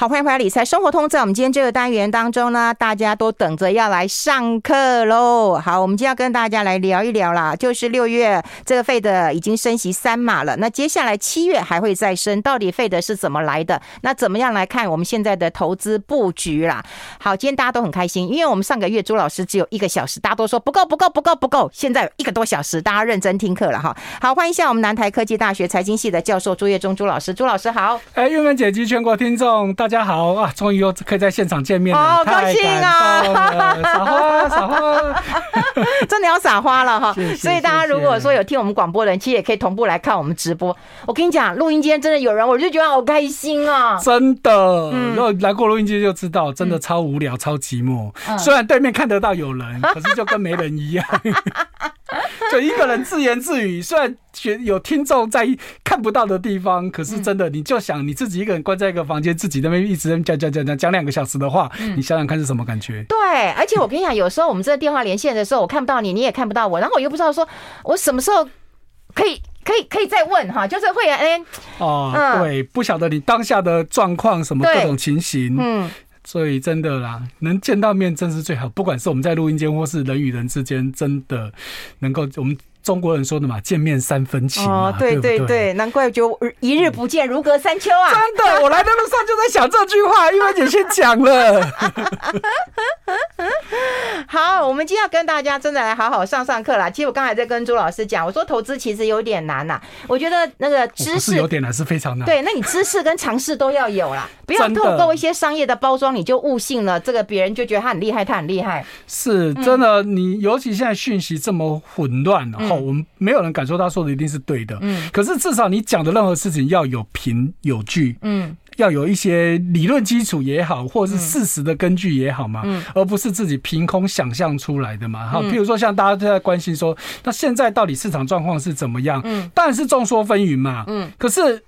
好，欢迎回来理财生活通。在我们今天这个单元当中呢，大家都等着要来上课喽。好，我们今天要跟大家来聊一聊啦，就是六月这个费的已经升息三码了，那接下来七月还会再升，到底费的是怎么来的？那怎么样来看我们现在的投资布局啦？好，今天大家都很开心，因为我们上个月朱老师只有一个小时，大家都说不够不够不够不够，现在一个多小时，大家认真听课了哈。好，欢迎一下我们南台科技大学财经系的教授朱业忠朱老师，朱老师好。哎，韵芬姐及全国听众大。大家好啊！终于又可以在现场见面了，好高兴啊！撒花，撒花，真的要撒花了哈！所以大家如果说有听我们广播的人，其实也可以同步来看我们直播。我跟你讲，录音间真的有人，我就觉得好开心啊！真的，如果来过录音间就知道，真的超无聊、超寂寞。虽然对面看得到有人，可是就跟没人一样。就一个人自言自语，虽然觉有听众在看不到的地方，可是真的，你就想你自己一个人关在一个房间，自己在那边一直讲讲讲讲讲两个小时的话，你想想看是什么感觉？对，而且我跟你讲，有时候我们这个电话连线的时候，我看不到你，你也看不到我，然后我又不知道说我什么时候可以 可以可以再问哈，就是会哎哦，对，不晓得你当下的状况什么各种情形，嗯。所以真的啦，能见到面真是最好。不管是我们在录音间，或是人与人之间，真的能够我们。中国人说的嘛，见面三分情哦，对对对，对，难怪就一日不见如隔三秋啊！真的，我来的路上就在想这句话，因为姐先讲了。好，我们今天要跟大家真的来好好上上课啦。其实我刚才在跟朱老师讲，我说投资其实有点难呐。我觉得那个知识有点难，是非常难。对，那你知识跟常识都要有啦，不要透过一些商业的包装，你就误信了这个别人就觉得他很厉害，他很厉害。是真的，你尤其现在讯息这么混乱，然后。我们没有人敢说他说的一定是对的，嗯，可是至少你讲的任何事情要有凭有据，嗯，要有一些理论基础也好，或者是事实的根据也好嘛，嗯，而不是自己凭空想象出来的嘛，哈，譬如说像大家都在关心说，那现在到底市场状况是怎么样？嗯，当然是众说纷纭嘛，嗯，可是。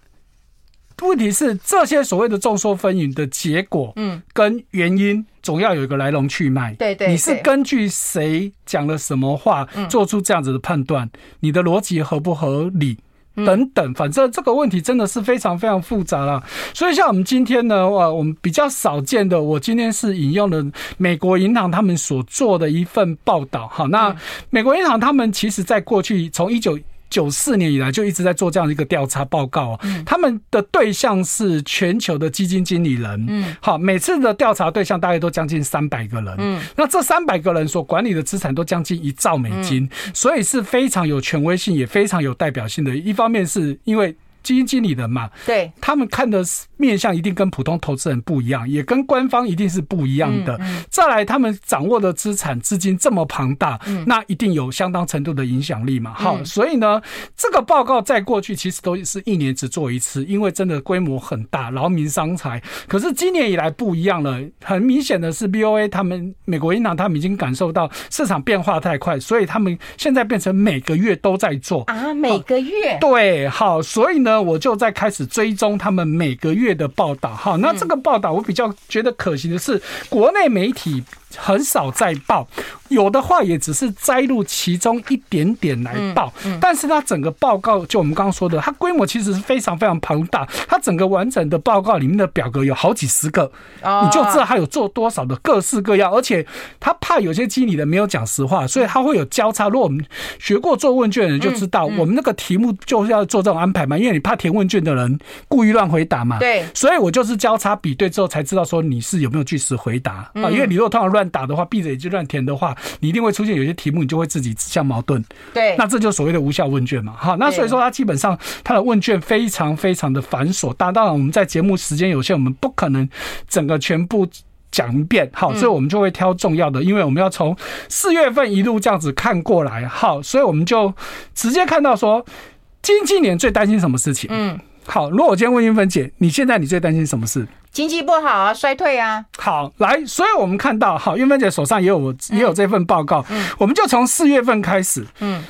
问题是这些所谓的众说纷纭的结果，嗯，跟原因总要有一个来龙去脉。对对，你是根据谁讲了什么话做出这样子的判断？你的逻辑合不合理？等等，反正这个问题真的是非常非常复杂了。所以像我们今天呢，哇，我们比较少见的，我今天是引用了美国银行他们所做的一份报道。好，那美国银行他们其实在过去从一九九四年以来就一直在做这样的一个调查报告，他们的对象是全球的基金经理人，嗯，好，每次的调查对象大概都将近三百个人，嗯，那这三百个人所管理的资产都将近一兆美金，所以是非常有权威性，也非常有代表性的。一方面是因为基金经理人嘛，对，他们看的面向一定跟普通投资人不一样，也跟官方一定是不一样的。再来，他们掌握的资产资金这么庞大，那一定有相当程度的影响力嘛。好，所以呢，这个报告在过去其实都是一年只做一次，因为真的规模很大，劳民伤财。可是今年以来不一样了，很明显的是，BOA 他们美国银行他们已经感受到市场变化太快，所以他们现在变成每个月都在做啊，每个月对，好，所以呢。那我就在开始追踪他们每个月的报道。哈，那这个报道我比较觉得可行的是，国内媒体很少再报，有的话也只是摘录其中一点点来报。但是它整个报告，就我们刚刚说的，它规模其实是非常非常庞大。它整个完整的报告里面的表格有好几十个，你就知道它有做多少的各式各样。而且他怕有些经理的没有讲实话，所以他会有交叉。如果我们学过做问卷的人就知道，我们那个题目就是要做这种安排嘛，因为你怕填问卷的人故意乱回答嘛。对，所以我就是交叉比对之后才知道说你是有没有据实回答啊。因为你如果通常乱。乱打的话，闭着眼睛乱填的话，你一定会出现有些题目，你就会自己自相矛盾。对，那这就是所谓的无效问卷嘛。好，那所以说它基本上它的问卷非常非常的繁琐。当当然我们在节目时间有限，我们不可能整个全部讲一遍。好，所以我们就会挑重要的，因为我们要从四月份一路这样子看过来。好，所以我们就直接看到说，经济年最担心什么事情？嗯，好，如果我今天问英芬姐，你现在你最担心什么事？经济不好啊，衰退啊。好，来，所以我们看到，好，英芬姐手上也有也有这份报告，嗯，我们就从四月份开始，嗯，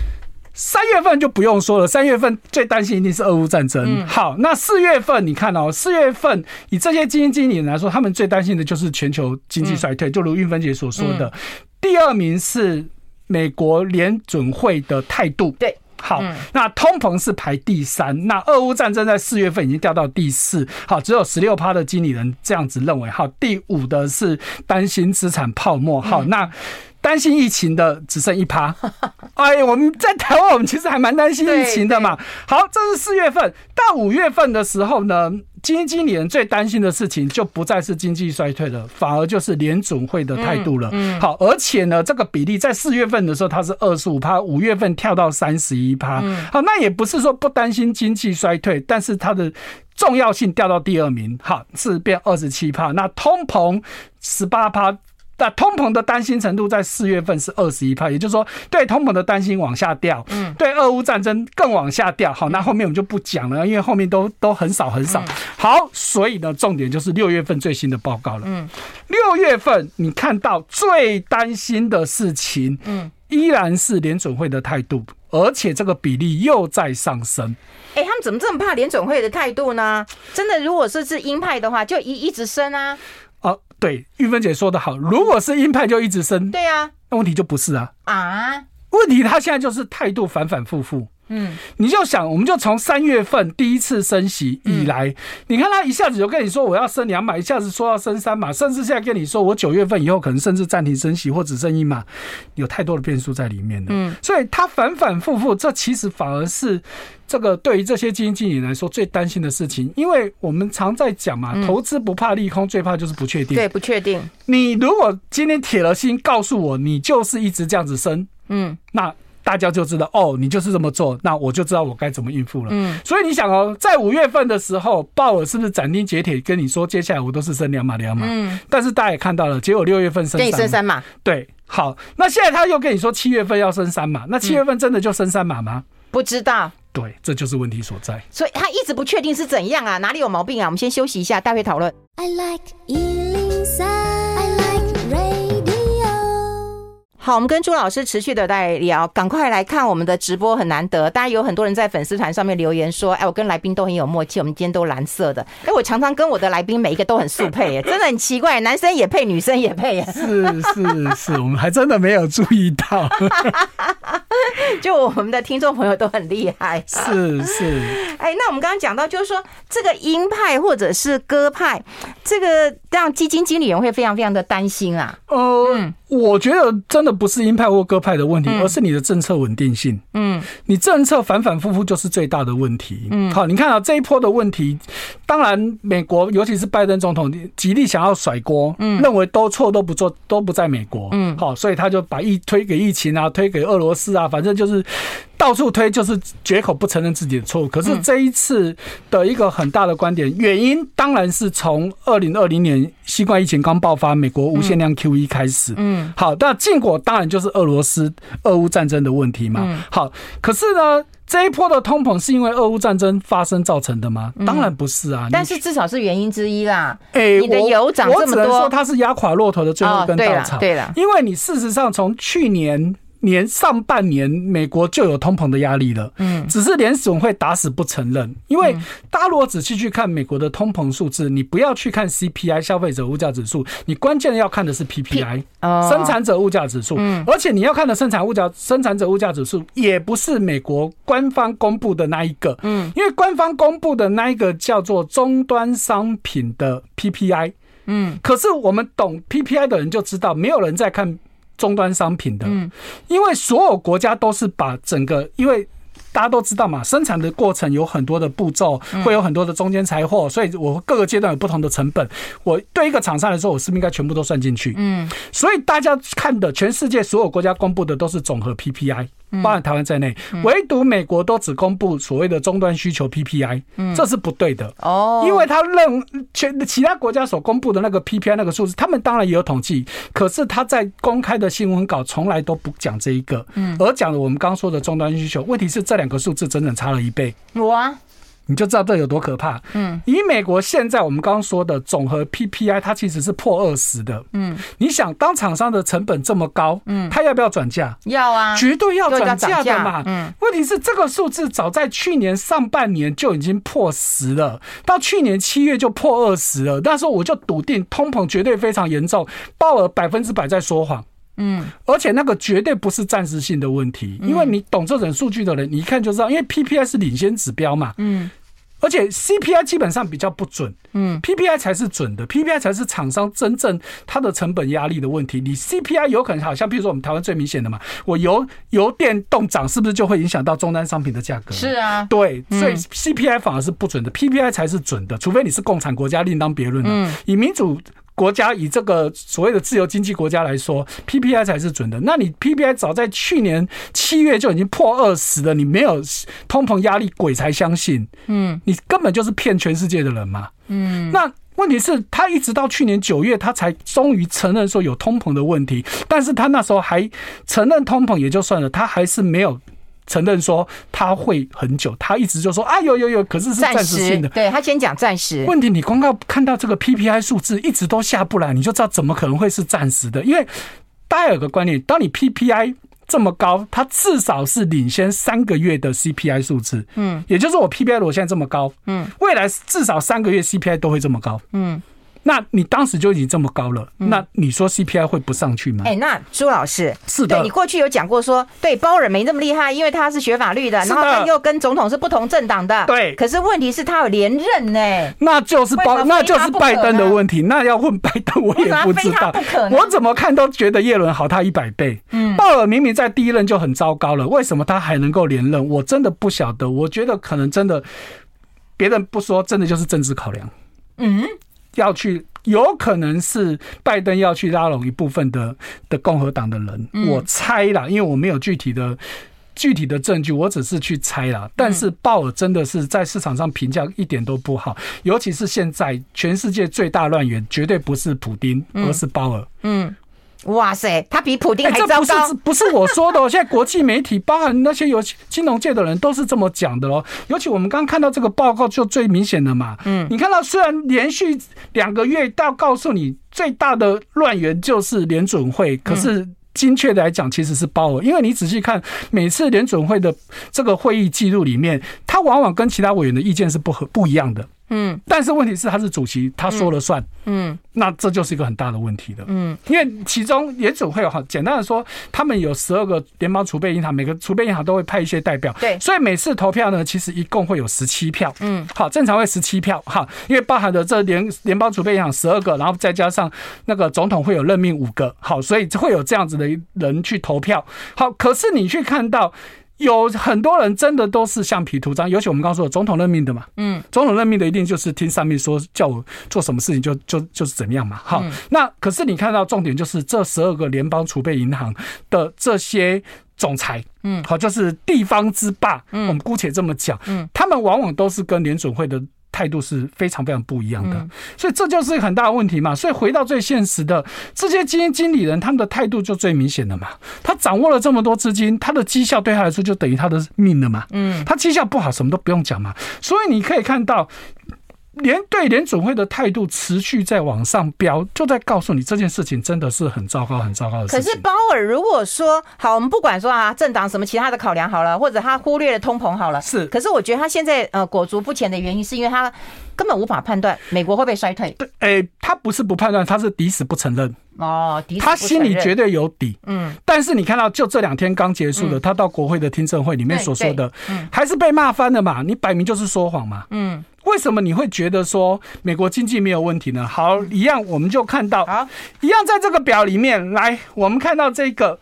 三月份就不用说了，三月份最担心一定是俄乌战争。好，那四月份你看哦，四月份以这些基金经理人来说，他们最担心的就是全球经济衰退，就如英芬姐所说的，第二名是美国联准会的态度，对。好，那通膨是排第三。那俄乌战争在四月份已经掉到第四。好，只有十六趴的经理人这样子认为。好，第五的是担心资产泡沫。好，那。担心疫情的只剩一趴，哎，我们在台湾，我们其实还蛮担心疫情的嘛。好，这是四月份，到五月份的时候呢，基金经理人最担心的事情就不再是经济衰退了，反而就是联准会的态度了。好，而且呢，这个比例在四月份的时候它是二十五趴，五月份跳到三十一趴。好，那也不是说不担心经济衰退，但是它的重要性掉到第二名，好，是变二十七趴。那通膨十八趴。那通膨的担心程度在四月份是二十一派，也就是说，对通膨的担心往下掉，嗯，对俄乌战争更往下掉。好，那后面我们就不讲了，因为后面都都很少很少。好，所以呢，重点就是六月份最新的报告了。嗯，六月份你看到最担心的事情，嗯，依然是联准会的态度，而且这个比例又在上升。哎，他们怎么这么怕联准会的态度呢？真的，如果说是鹰派的话，就一一直升啊。对，玉芬姐说的好，如果是鹰派就一直升，对啊，那问题就不是啊。啊，问题他现在就是态度反反复复。嗯，你就想，我们就从三月份第一次升息以来，嗯、你看他一下子就跟你说我要升两码，一下子说要升三码，甚至现在跟你说我九月份以后可能甚至暂停升息或只升一码，有太多的变数在里面了。嗯，所以他反反复复，这其实反而是这个对于这些基金经理来说最担心的事情，因为我们常在讲嘛，投资不怕利空，最怕就是不确定。对，不确定。你如果今天铁了心告诉我，你就是一直这样子升，嗯，那。大家就知道哦，你就是这么做，那我就知道我该怎么应付了。嗯，所以你想哦，在五月份的时候，鲍尔是不是斩钉截铁跟你说，接下来我都是升两码两码？嗯，但是大家也看到了，结果六月份升三，升三码。对，好，那现在他又跟你说七月份要升三码，那七月份真的就升三码吗？不知道。对，这就是问题所在。所以他一直不确定是怎样啊，哪里有毛病啊？我们先休息一下，待会讨论。I like 好，我们跟朱老师持续的在聊，赶快来看我们的直播，很难得。大家有很多人在粉丝团上面留言说：“哎，我跟来宾都很有默契，我们今天都蓝色的。”哎，我常常跟我的来宾每一个都很速配，耶，真的很奇怪，男生也配，女生也配。是是是，我们还真的没有注意到。就我们的听众朋友都很厉害。是是。哎，那我们刚刚讲到，就是说这个鹰派或者是鸽派，这个让基金经理人会非常非常的担心啊。哦、嗯，我觉得真的。不是鹰派或鸽派的问题，而是你的政策稳定性。嗯，你政策反反复复就是最大的问题。嗯，好，你看啊，这一波的问题，当然美国尤其是拜登总统极力想要甩锅，嗯，认为都错都不做都不在美国。嗯，好，所以他就把疫推给疫情啊，推给俄罗斯啊，反正就是。到处推就是绝口不承认自己的错误，可是这一次的一个很大的观点原因，当然是从二零二零年新冠疫情刚爆发，美国无限量 QE 开始。嗯，好，那禁果当然就是俄罗斯俄乌战争的问题嘛。好，可是呢，这一波的通膨是因为俄乌战争发生造成的吗？当然不是啊，但是至少是原因之一啦。哎，你的油涨这么多，我只能说它是压垮骆驼的最后一根稻草。对了，因为你事实上从去年。年上半年，美国就有通膨的压力了。嗯，只是联准会打死不承认。因为大家如果仔细去看美国的通膨数字，你不要去看 CPI 消费者物价指数，你关键要看的是 PPI 生产者物价指数。嗯，而且你要看的生产物价生产者物价指数也不是美国官方公布的那一个。嗯，因为官方公布的那一个叫做终端商品的 PPI。嗯，可是我们懂 PPI 的人就知道，没有人在看。终端商品的，因为所有国家都是把整个，因为大家都知道嘛，生产的过程有很多的步骤，会有很多的中间财货，所以我各个阶段有不同的成本。我对一个厂商来说，我是不是应该全部都算进去？嗯，所以大家看的，全世界所有国家公布的都是总和 PPI。包含台湾在内，唯独美国都只公布所谓的终端需求 PPI，这是不对的哦。因为他认全其他国家所公布的那个 PPI 那个数字，他们当然也有统计，可是他在公开的新闻稿从来都不讲这一个，嗯而讲了我们刚刚说的终端需求。问题是这两个数字整整差了一倍。哇！你就知道这有多可怕。嗯，以美国现在我们刚刚说的总和 PPI，它其实是破二十的。嗯，你想当厂商的成本这么高，嗯，他要不要转嫁？要啊，绝对要转嫁的嘛。嗯，问题是这个数字早在去年上半年就已经破十了，到去年七月就破二十了。那时候我就笃定通膨绝对非常严重，鲍尔百分之百在说谎。嗯，而且那个绝对不是暂时性的问题，因为你懂这种数据的人，你一看就知道，因为 PPI 是领先指标嘛，嗯。而且 CPI 基本上比较不准，嗯，PPI 才是准的，PPI 才是厂商真正它的成本压力的问题。你 CPI 有可能好像，比如说我们台湾最明显的嘛，我油油电动涨，是不是就会影响到终端商品的价格？是啊，对，所以 CPI 反而是不准的，PPI 才是准的，除非你是共产国家，另当别论了。以民主。国家以这个所谓的自由经济国家来说，PPI 才是准的。那你 PPI 早在去年七月就已经破二十了，你没有通膨压力，鬼才相信。嗯，你根本就是骗全世界的人嘛。嗯，那问题是，他一直到去年九月，他才终于承认说有通膨的问题，但是他那时候还承认通膨也就算了，他还是没有。承认说他会很久，他一直就说啊有有有，可是是暂时性的。对，他先讲暂时。问题你光靠看到这个 PPI 数字一直都下不来，你就知道怎么可能会是暂时的。因为大家有个观念，当你 PPI 这么高，它至少是领先三个月的 CPI 数字。嗯，也就是我 PPI 如果现在这么高，嗯，未来至少三个月 CPI 都会这么高。嗯。那你当时就已经这么高了，那你说 CPI 会不上去吗？哎、欸，那朱老师是的，对，你过去有讲过说，对，包尔没那么厉害，因为他是学法律的，然后他又跟总统是不同政党的，对。可是问题是，他有连任呢，那就是包，那就是拜登的问题。那要问拜登，我也不知道，我怎么看都觉得叶伦好他一百倍。嗯，鲍尔明明在第一任就很糟糕了，为什么他还能够连任？我真的不晓得。我觉得可能真的，别人不说，真的就是政治考量。嗯。要去，有可能是拜登要去拉拢一部分的的共和党的人，我猜啦，因为我没有具体的具体的证据，我只是去猜啦。但是鲍尔真的是在市场上评价一点都不好，尤其是现在全世界最大乱源绝对不是普丁，而是鲍尔。嗯。哇塞，他比普丁还糟糕。这不是不是我说的，现在国际媒体，包含那些有金融界的人，都是这么讲的哦。尤其我们刚刚看到这个报告，就最明显的嘛。嗯，你看到虽然连续两个月到告诉你最大的乱源就是联准会，可是精确的来讲，其实是鲍尔。因为你仔细看每次联准会的这个会议记录里面，他往往跟其他委员的意见是不合不一样的。嗯，但是问题是他是主席，他说了算。嗯，那这就是一个很大的问题的。嗯，因为其中也总会有哈，简单的说，他们有十二个联邦储备银行，每个储备银行都会派一些代表。对，所以每次投票呢，其实一共会有十七票。嗯，好，正常会十七票哈，因为包含的这联联邦储备银行十二个，然后再加上那个总统会有任命五个，好，所以会有这样子的人去投票。好，可是你去看到。有很多人真的都是橡皮图章，尤其我们刚刚说的总统任命的嘛，嗯，总统任命的一定就是听上面说叫我做什么事情就就就是怎么样嘛，好，那可是你看到重点就是这十二个联邦储备银行的这些总裁，嗯，好，就是地方之霸，嗯，我们姑且这么讲，嗯，他们往往都是跟联准会的。态度是非常非常不一样的，所以这就是很大的问题嘛。所以回到最现实的，这些基金经理人他们的态度就最明显的嘛。他掌握了这么多资金，他的绩效对他来说就等于他的命了嘛。嗯，他绩效不好，什么都不用讲嘛。所以你可以看到。联对联准会的态度持续在往上飙，就在告诉你这件事情真的是很糟糕、很糟糕的事情。可是鲍尔如果说好，我们不管说啊，政党什么其他的考量好了，或者他忽略了通膨好了，是。可是我觉得他现在呃裹足不前的原因，是因为他根本无法判断美国会不会衰退。对，哎、欸，他不是不判断，他是抵死不承认。哦，他心里绝对有底。嗯，但是你看到就这两天刚结束的，他到国会的听证会里面所说的，嗯，还是被骂翻了嘛？你摆明就是说谎嘛。嗯。为什么你会觉得说美国经济没有问题呢？好，一样我们就看到，啊，一样在这个表里面来，我们看到这个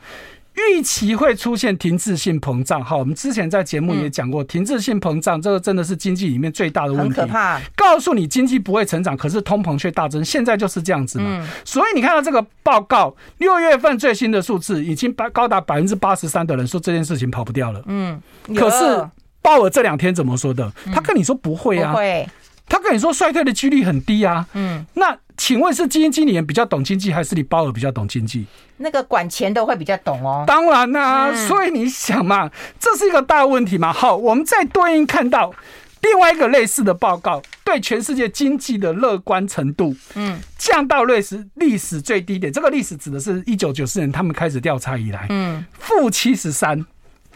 预期会出现停滞性膨胀。好，我们之前在节目也讲过，停滞性膨胀这个真的是经济里面最大的问题，很可怕。告诉你经济不会成长，可是通膨却大增，现在就是这样子嘛。所以你看到这个报告，六月份最新的数字已经高达百分之八十三的人说这件事情跑不掉了。嗯，可是。鲍尔这两天怎么说的？他跟你说不会啊，会。他跟你说衰退的几率很低啊。嗯，那请问是基金经理人比较懂经济，还是你鲍尔比较懂经济？那个管钱的会比较懂哦。当然啦，所以你想嘛，这是一个大问题嘛。好，我们再对应看到另外一个类似的报告，对全世界经济的乐观程度，嗯，降到历史历史最低点。这个历史指的是一九九四年他们开始调查以来，嗯，负七十三。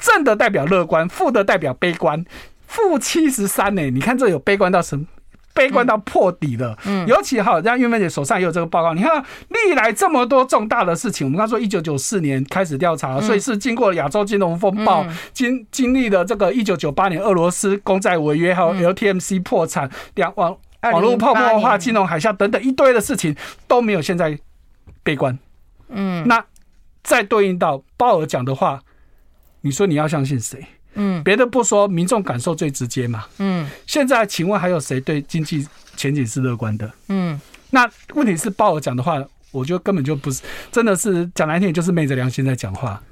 正的代表乐观，负的代表悲观，负七十三呢？你看这有悲观到什么？悲观到破底了。嗯，尤其哈，像玉芬姐手上也有这个报告。你看，历来这么多重大的事情，我们刚说一九九四年开始调查，所以是经过亚洲金融风暴，经经历了这个一九九八年俄罗斯公债违约，还有 LTMC 破产，两网网络泡沫化、金融海啸等等一堆的事情都没有现在悲观。嗯，那再对应到鲍尔讲的话，你说你要相信谁？嗯，别的不说，民众感受最直接嘛。嗯，现在请问还有谁对经济前景是乐观的？嗯，那问题是鲍尔讲的话，我觉得根本就不是，真的是讲难听点，就是昧着良心在讲话，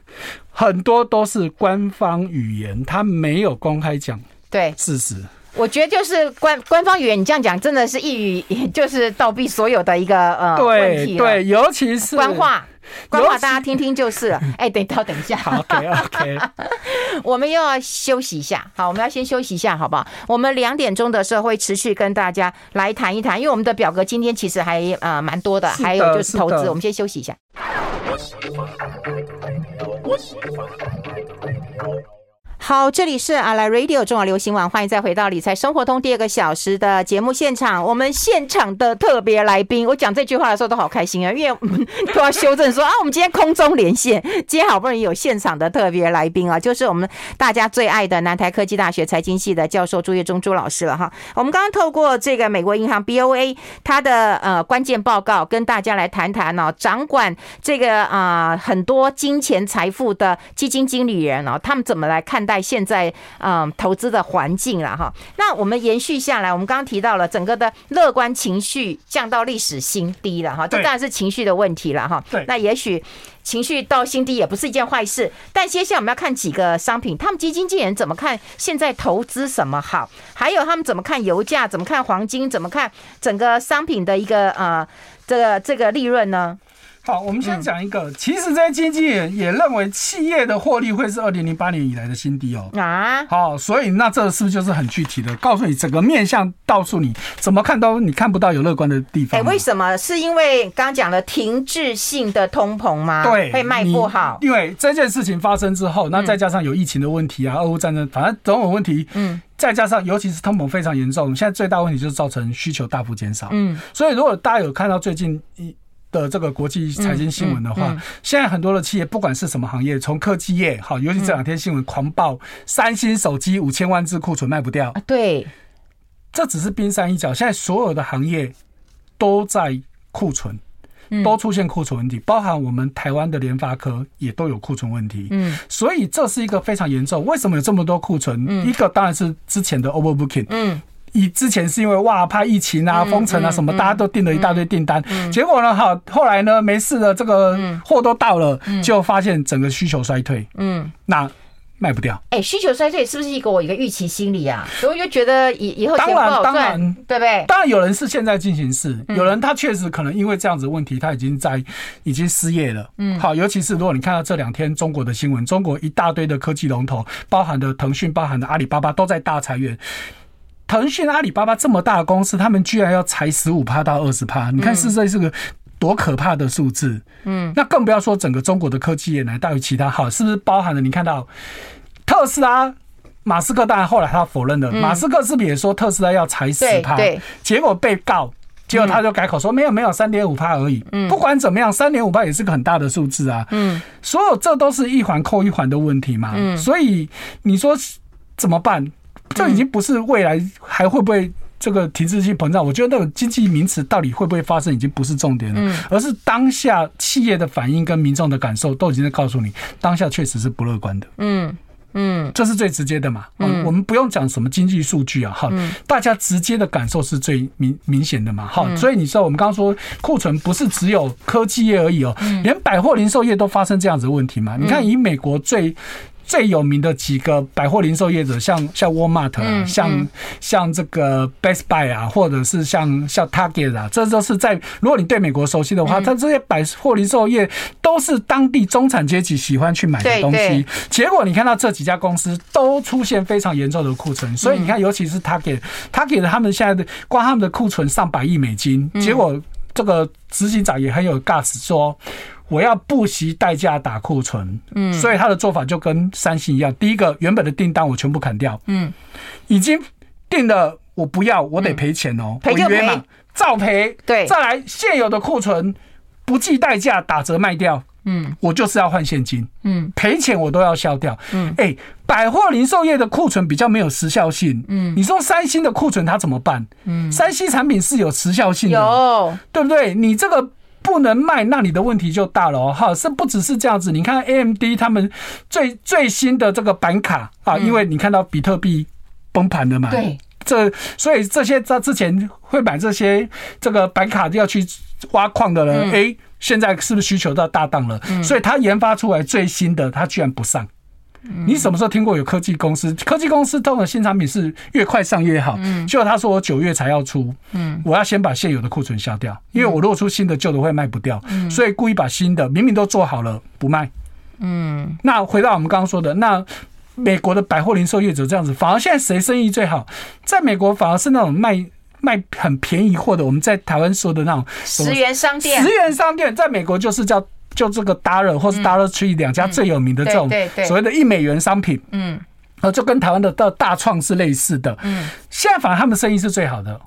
很多都是官方语言，他没有公开讲对事实。我觉得就是官官方语言，你这样讲真的是一语 就是倒逼所有的一个呃问题。对，尤其是官话。官话大家听听就是了。哎，等到等一下，OK OK，我们又要休息一下。好，我们要先休息一下，好不好？我们两点钟的时候会持续跟大家来谈一谈，因为我们的表格今天其实还呃蛮多的，还有就是投资。我们先休息一下。好，这里是阿来 Radio 中广流行网，欢迎再回到理财生活通第二个小时的节目现场。我们现场的特别来宾，我讲这句话的时候都好开心啊，因为 都要修正说啊，我们今天空中连线，今天好不容易有现场的特别来宾啊，就是我们大家最爱的南台科技大学财经系的教授朱业忠朱老师了哈。我们刚刚透过这个美国银行 BOA 它的呃关键报告，跟大家来谈谈哦，掌管这个啊、很多金钱财富的基金经理人哦，他们怎么来看待现在嗯投资的环境了哈，那我们延续下来，我们刚刚提到了整个的乐观情绪降到历史新低了哈，这当然是情绪的问题了哈。对，那也许情绪到新低也不是一件坏事，但接下来我们要看几个商品，他们基金经理人怎么看现在投资什么好，还有他们怎么看油价，怎么看黄金，怎么看整个商品的一个呃这个这个利润呢？好，我们先讲一个。其实这些经纪人也认为企业的获利会是二零零八年以来的新低哦。啊，好，所以那这是不是就是很具体的告诉你整个面向，告诉你怎么看都你看不到有乐观的地方？哎，为什么？是因为刚刚讲了停滞性的通膨吗？对，会卖不好。因为这件事情发生之后，那再加上有疫情的问题啊，俄乌战争，反正总有问题。嗯，再加上尤其是通膨非常严重，现在最大问题就是造成需求大幅减少。嗯，所以如果大家有看到最近一。的这个国际财经新闻的话，现在很多的企业不管是什么行业，从科技业好，尤其这两天新闻狂爆，三星手机五千万只库存卖不掉。对，这只是冰山一角，现在所有的行业都在库存，都出现库存问题，包含我们台湾的联发科也都有库存问题。嗯，所以这是一个非常严重。为什么有这么多库存？一个当然是之前的 overbooking。嗯。以之前是因为哇，怕疫情啊、封城啊什么，大家都订了一大堆订单，结果呢，哈，后来呢，没事了，这个货都到了，就发现整个需求衰退，嗯，那卖不掉。哎、欸，需求衰退是不是一个我一个预期心理啊？所以我就觉得以以后当然，当然，对不对？当然有人是现在进行式，有人他确实可能因为这样子问题，他已经在已经失业了。嗯，好，尤其是如果你看到这两天中国的新闻，中国一大堆的科技龙头，包含的腾讯、包含的阿里巴巴，都在大裁员。腾讯、阿里巴巴这么大的公司，他们居然要裁十五趴到二十趴，你看是这是个多可怕的数字。嗯，那更不要说整个中国的科技业来大于其他，好，是不是包含了？你看到特斯拉，马斯克当然后来他否认了，马斯克是不是也说特斯拉要裁十趴？对，结果被告，结果他就改口说没有没有三点五趴而已。嗯，不管怎么样，三点五趴也是个很大的数字啊。嗯，所有这都是一环扣一环的问题嘛。嗯，所以你说怎么办？这已经不是未来还会不会这个停滞性膨胀，我觉得那个经济名词到底会不会发生，已经不是重点了，而是当下企业的反应跟民众的感受都已经在告诉你，当下确实是不乐观的。嗯嗯，这是最直接的嘛。嗯，我们不用讲什么经济数据啊，哈，大家直接的感受是最明明显的嘛。哈，所以你知道我们刚刚说库存不是只有科技业而已哦，连百货零售业都发生这样子的问题嘛。你看，以美国最最有名的几个百货零售业者，像像 Walmart 啊，像像这个 Best Buy 啊，或者是像像 Target 啊，这都是在如果你对美国熟悉的话，它这些百货零售业都是当地中产阶级喜欢去买的东西。结果你看到这几家公司都出现非常严重的库存，所以你看，尤其是 Target，Target 他们现在的光他们的库存上百亿美金，结果这个执行长也很有 guts 说。我要不惜代价打库存，嗯，所以他的做法就跟三星一样。第一个，原本的订单我全部砍掉，嗯，已经订了我不要，我得赔钱哦，赔就赔，照赔。对，再来现有的库存不计代价打折卖掉。嗯，我就是要换现金。嗯，赔钱我都要消掉。嗯，哎，百货零售业的库存比较没有时效性。嗯，你说三星的库存它怎么办？嗯，三星产品是有时效性的，有，对不对？你这个不能卖，那你的问题就大了哦。哈，是不只是这样子。你看 AMD 他们最最新的这个板卡啊，因为你看到比特币崩盘了嘛。对，这所以这些在之前会买这些这个板卡要去挖矿的人，哎。现在是不是需求到大当了？所以他研发出来最新的，他居然不上。你什么时候听过有科技公司？科技公司通常新产品是越快上越好。结果他说我九月才要出，嗯我要先把现有的库存消掉，因为我如果出新的，旧的会卖不掉，所以故意把新的明明都做好了不卖。嗯，那回到我们刚刚说的，那美国的百货零售业者这样子，反而现在谁生意最好？在美国反而是那种卖。卖很便宜货的，我们在台湾说的那种十元商店，十元商店在美国就是叫就这个 Dollar 或是 Dollar Tree 两家最有名的这种所谓的一美元商品，嗯，就跟台湾的大大创是类似的，嗯，现在反而他们生意是最好的，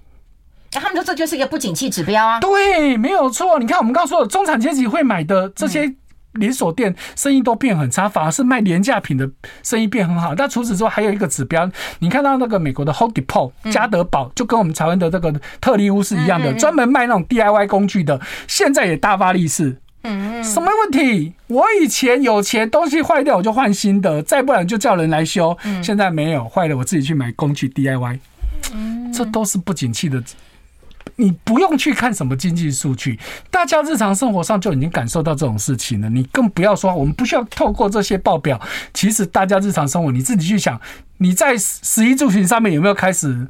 那他们说这就是一个不景气指标啊，对，没有错，你看我们刚刚说的中产阶级会买的这些。连锁店生意都变很差，反而是卖廉价品的生意变很好。但除此之外，还有一个指标，你看到那个美国的 Home Depot 家德宝，就跟我们台湾的这个特力屋是一样的，专门卖那种 DIY 工具的，现在也大发利市。嗯，什么问题？我以前有钱，东西坏掉我就换新的，再不然就叫人来修。现在没有坏了，我自己去买工具 DIY。这都是不景气的。你不用去看什么经济数据，大家日常生活上就已经感受到这种事情了。你更不要说，我们不需要透过这些报表。其实大家日常生活，你自己去想，你在十一住行上面有没有开始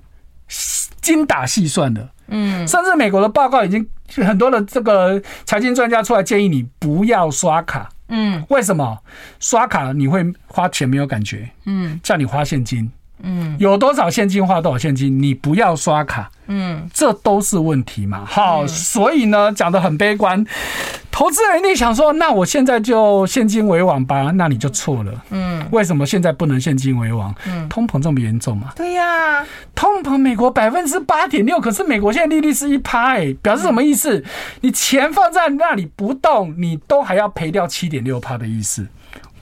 精打细算的？嗯，甚至美国的报告已经很多的这个财经专家出来建议你不要刷卡。嗯，为什么？刷卡你会花钱没有感觉？嗯，叫你花现金。嗯，有多少现金花多少现金，你不要刷卡，嗯，这都是问题嘛。好，所以呢，讲的很悲观，投资人一定想说，那我现在就现金为王吧？那你就错了。嗯，为什么现在不能现金为王？嗯，通膨这么严重嘛？对呀，通膨美国百分之八点六，可是美国现在利率是一趴，哎，表示什么意思？你钱放在那里不动，你都还要赔掉七点六趴的意思。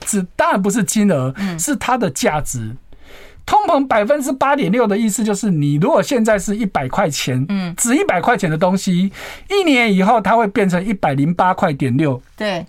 只当然不是金额，是它的价值。通膨百分之八点六的意思就是，你如果现在是一百块钱，嗯，值一百块钱的东西，一年以后它会变成一百零八块点六。对。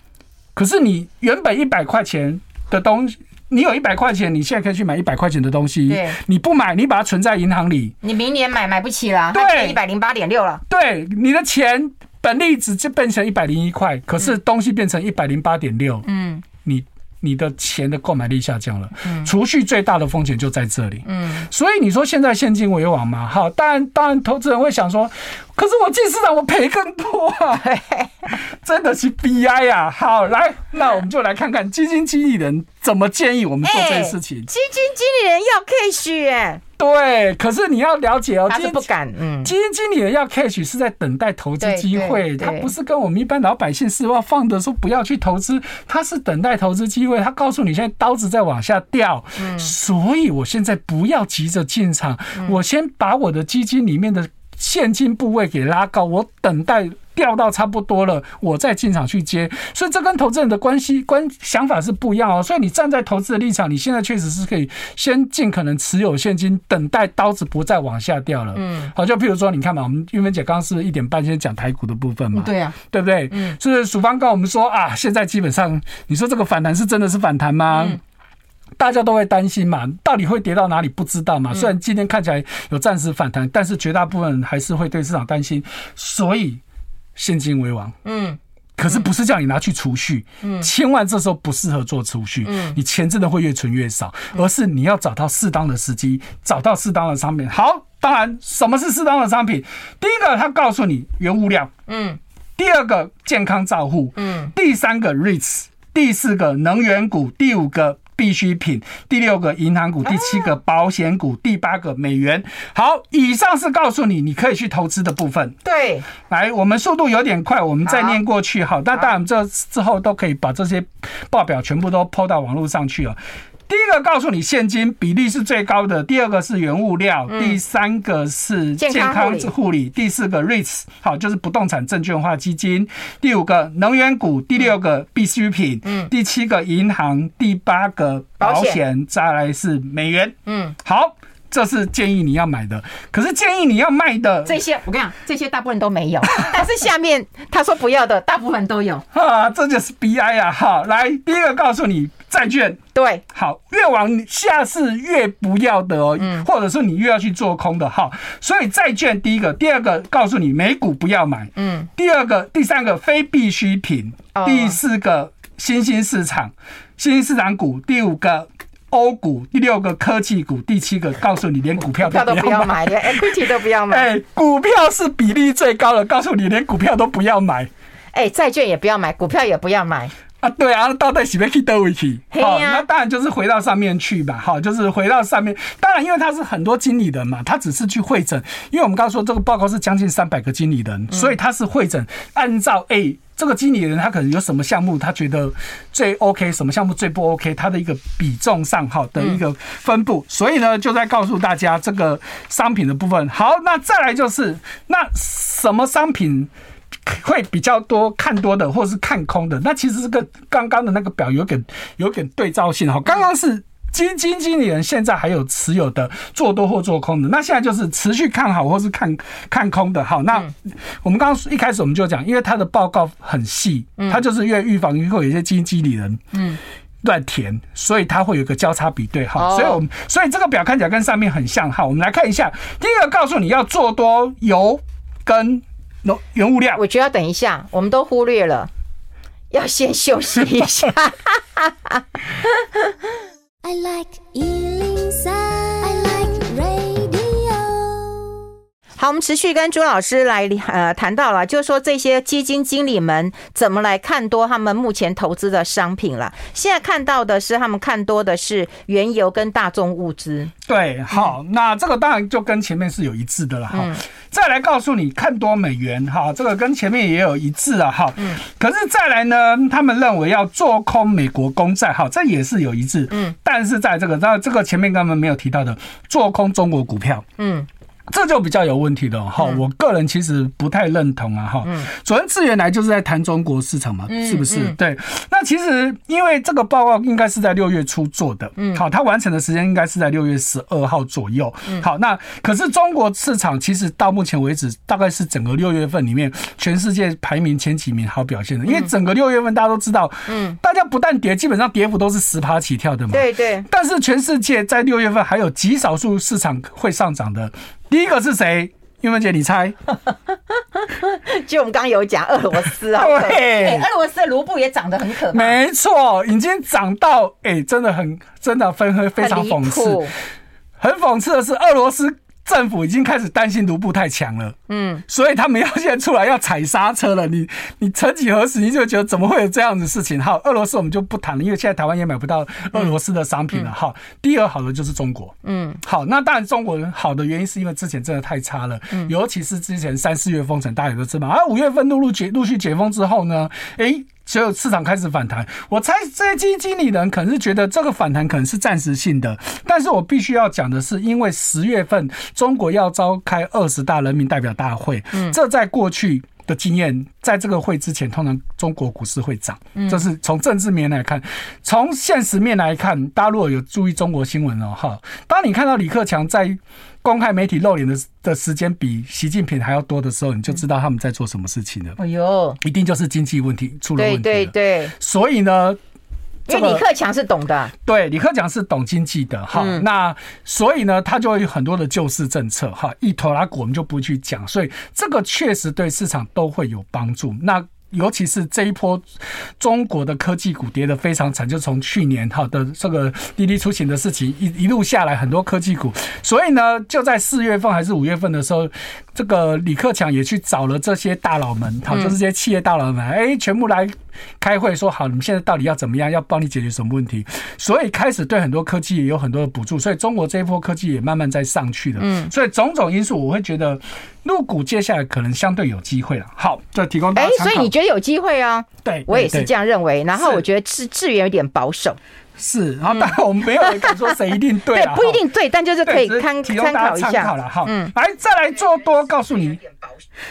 可是你原本一百块钱的东西，你有一百块钱，你现在可以去买一百块钱的东西。对。你不买，你把它存在银行里，你明年买买不起了，对，一百零八点六了。对，你的钱本利值就变成一百零一块，可是东西变成一百零八点六。嗯。你。你的钱的购买力下降了，嗯储蓄最大的风险就在这里。嗯，所以你说现在现金为王嘛？好，当然，当然，投资人会想说，可是我进市场我赔更多啊，真的是悲哀呀。好，来，那我们就来看看基金经理人怎么建议我们做这件事情。基金经理人要 cash 哎。对，可是你要了解哦，他是不敢。嗯，基金经理人要 catch 是在等待投资机会，他不是跟我们一般老百姓是要放的说不要去投资，他是等待投资机会。他告诉你现在刀子在往下掉，嗯，所以我现在不要急着进场，我先把我的基金里面的现金部位给拉高，我等待。掉到差不多了，我再进场去接，所以这跟投资人的关系、关想法是不一样哦。所以你站在投资的立场，你现在确实是可以先尽可能持有现金，等待刀子不再往下掉了。嗯，好，就譬如说，你看嘛，我们玉芬姐刚刚是一点半先讲台股的部分嘛，对呀，对不对？嗯，是曙芳告我们说啊，现在基本上，你说这个反弹是真的是反弹吗？大家都会担心嘛，到底会跌到哪里不知道嘛。虽然今天看起来有暂时反弹，但是绝大部分还是会对市场担心，所以。现金为王，嗯，可是不是叫你拿去储蓄，嗯，千万这时候不适合做储蓄，嗯，你钱真的会越存越少，而是你要找到适当的时机，找到适当的商品。好，当然什么是适当的商品？第一个，他告诉你原物料，嗯，第二个健康照护，嗯，第三个 REITs，第四个能源股，第五个。必需品，第六个银行股，第七个保险股，第八个美元。好，以上是告诉你你可以去投资的部分。对，来，我们速度有点快，我们再念过去。好，那当然这之后都可以把这些报表全部都抛到网络上去了。第一个告诉你现金比例是最高的，第二个是原物料，嗯、第三个是健康护理，第四个 REITs 好，就是不动产证券化基金，第五个能源股，第六个必需品，嗯，第七个银行，第八个保险，再来是美元，嗯，好。这是建议你要买的，可是建议你要卖的这些，我跟你讲，这些大部分都没有，但是下面他说不要的，大部分都有。啊，这就是 BI 啊！好，来第一个告诉你债券，对，好，越往下是越不要的哦，嗯，或者是你越要去做空的，哈，所以债券第一个，第二个告诉你美股不要买，嗯，第二个、第三个非必需品，第四个新兴市场，新兴市场股，第五个。欧股，第六个科技股，第七个告诉你连股票都不要买，连 equity 都不要买。哎，股票是比例最高的，告诉你连股票都不要买。哎，债券也不要买，股票也不要买。啊，对啊，到底喜不是去倒位去？好，那当然就是回到上面去吧。好，就是回到上面。当然，因为他是很多经理人嘛，他只是去会诊。因为我们刚刚说这个报告是将近三百个经理人，所以他是会诊，按照 A。这个经理人他可能有什么项目他觉得最 OK，什么项目最不 OK，他的一个比重上哈的一个分布，所以呢就在告诉大家这个商品的部分。好，那再来就是那什么商品会比较多看多的，或者是看空的？那其实这个刚刚的那个表有点有点对照性哈，刚刚是。基金经理人现在还有持有的做多或做空的，那现在就是持续看好或是看看空的。好，那我们刚刚一开始我们就讲，因为他的报告很细，他就是越预防，会有些基金经理人嗯乱填，所以他会有一个交叉比对。好，所以我们所以这个表看起来跟上面很像。好，我们来看一下，第一个告诉你要做多油跟原物料，我觉得要等一下，我们都忽略了，要先休息一下。I like Ealing I like rain. 好，我们持续跟朱老师来呃谈到了，就是说这些基金经理们怎么来看多他们目前投资的商品了。现在看到的是他们看多的是原油跟大宗物资。对，好，那这个当然就跟前面是有一致的了哈。嗯再来告诉你看多美元哈，这个跟前面也有一致啊哈。嗯。可是再来呢，他们认为要做空美国公债哈，这也是有一致。嗯。但是在这个，那这个前面根本没有提到的，做空中国股票。嗯。这就比较有问题了哈，我个人其实不太认同啊哈。昨天智原来就是在谈中国市场嘛，是不是？对。那其实因为这个报告应该是在六月初做的，嗯好，它完成的时间应该是在六月十二号左右。好，那可是中国市场其实到目前为止，大概是整个六月份里面全世界排名前几名好表现的，因为整个六月份大家都知道，嗯，大家不但跌，基本上跌幅都是十趴起跳的嘛。对对。但是全世界在六月份还有极少数市场会上涨的。第一个是谁？英文姐，你猜？就我们刚刚有讲俄罗斯啊，对，俄罗斯的卢布也涨得很可怕。没错，已经涨到哎，真的很，真的非常非常讽刺。很讽刺的是，俄罗斯。政府已经开始担心卢布太强了，嗯，所以他们要现在出来要踩刹车了。你你曾几何时你就觉得怎么会有这样的事情？好，俄罗斯我们就不谈了，因为现在台湾也买不到俄罗斯的商品了。好，第二好的就是中国，嗯，好，那当然中国好的原因是因为之前真的太差了，尤其是之前三四月封城，大家也都知道，而五月份陆陆解陆续解封之后呢，诶。所有市场开始反弹，我猜这些基金经理人可能是觉得这个反弹可能是暂时性的，但是我必须要讲的是，因为十月份中国要召开二十大人民代表大会，这在过去的经验，在这个会之前，通常中国股市会涨，这是从政治面来看，从现实面来看，大家如果有注意中国新闻哦，哈，当你看到李克强在。公开媒体露脸的的时间比习近平还要多的时候，你就知道他们在做什么事情了。哎呦，一定就是经济问题出了问题。对对对。所以呢，因为李克强是懂的。对，李克强是懂经济的哈。那所以呢，他就有很多的救市政策哈。一拖拉股我们就不去讲，所以这个确实对市场都会有帮助。那。尤其是这一波中国的科技股跌得非常惨，就从去年哈的这个滴滴出行的事情一一路下来，很多科技股，所以呢，就在四月份还是五月份的时候，这个李克强也去找了这些大佬们，好，就是这些企业大佬们，哎，全部来开会说好，你们现在到底要怎么样，要帮你解决什么问题？所以开始对很多科技也有很多的补助，所以中国这一波科技也慢慢在上去了。嗯，所以种种因素，我会觉得。入股接下来可能相对有机会了。好，就提供大家。哎，所以你觉得有机会啊？对，我也是这样认为。然后我觉得智智源有点保守。是，然后当然我们没有人敢说谁一定对啊，对，不一定对，但就是可以参参考一下了哈。嗯，来再来做多，告诉你，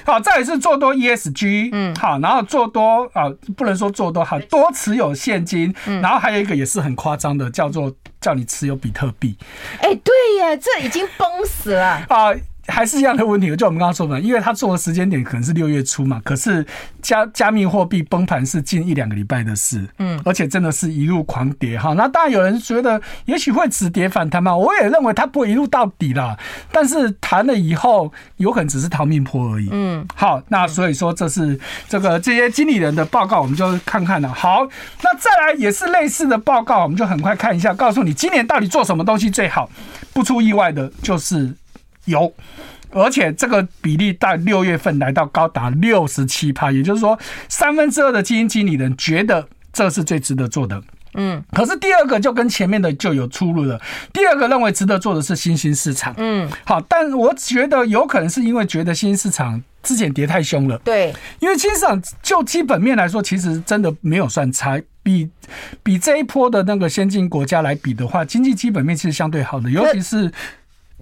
好，再来是做多 ESG，嗯，好，然后做多啊，不能说做多，好，多持有现金，然后还有一个也是很夸张的，叫做叫你持有比特币。哎，对耶，这已经崩死了啊。还是一样的问题，就我们刚刚说的，因为他做的时间点可能是六月初嘛，可是加加密货币崩盘是近一两个礼拜的事，嗯，而且真的是一路狂跌哈。那当然有人觉得也许会止跌反弹嘛，我也认为它不会一路到底啦，但是谈了以后有可能只是逃命坡而已，嗯，好，那所以说这是这个这些经理人的报告，我们就看看了。好，那再来也是类似的报告，我们就很快看一下，告诉你今年到底做什么东西最好，不出意外的就是。有，而且这个比例在六月份来到高达六十七趴，也就是说三分之二的基金经理人觉得这是最值得做的。嗯，可是第二个就跟前面的就有出入了。第二个认为值得做的是新兴市场。嗯，好，但我觉得有可能是因为觉得新兴市场之前跌太凶了。对，因为新兴市场就基本面来说，其实真的没有算差，比比这一波的那个先进国家来比的话，经济基本面其实相对好的，尤其是。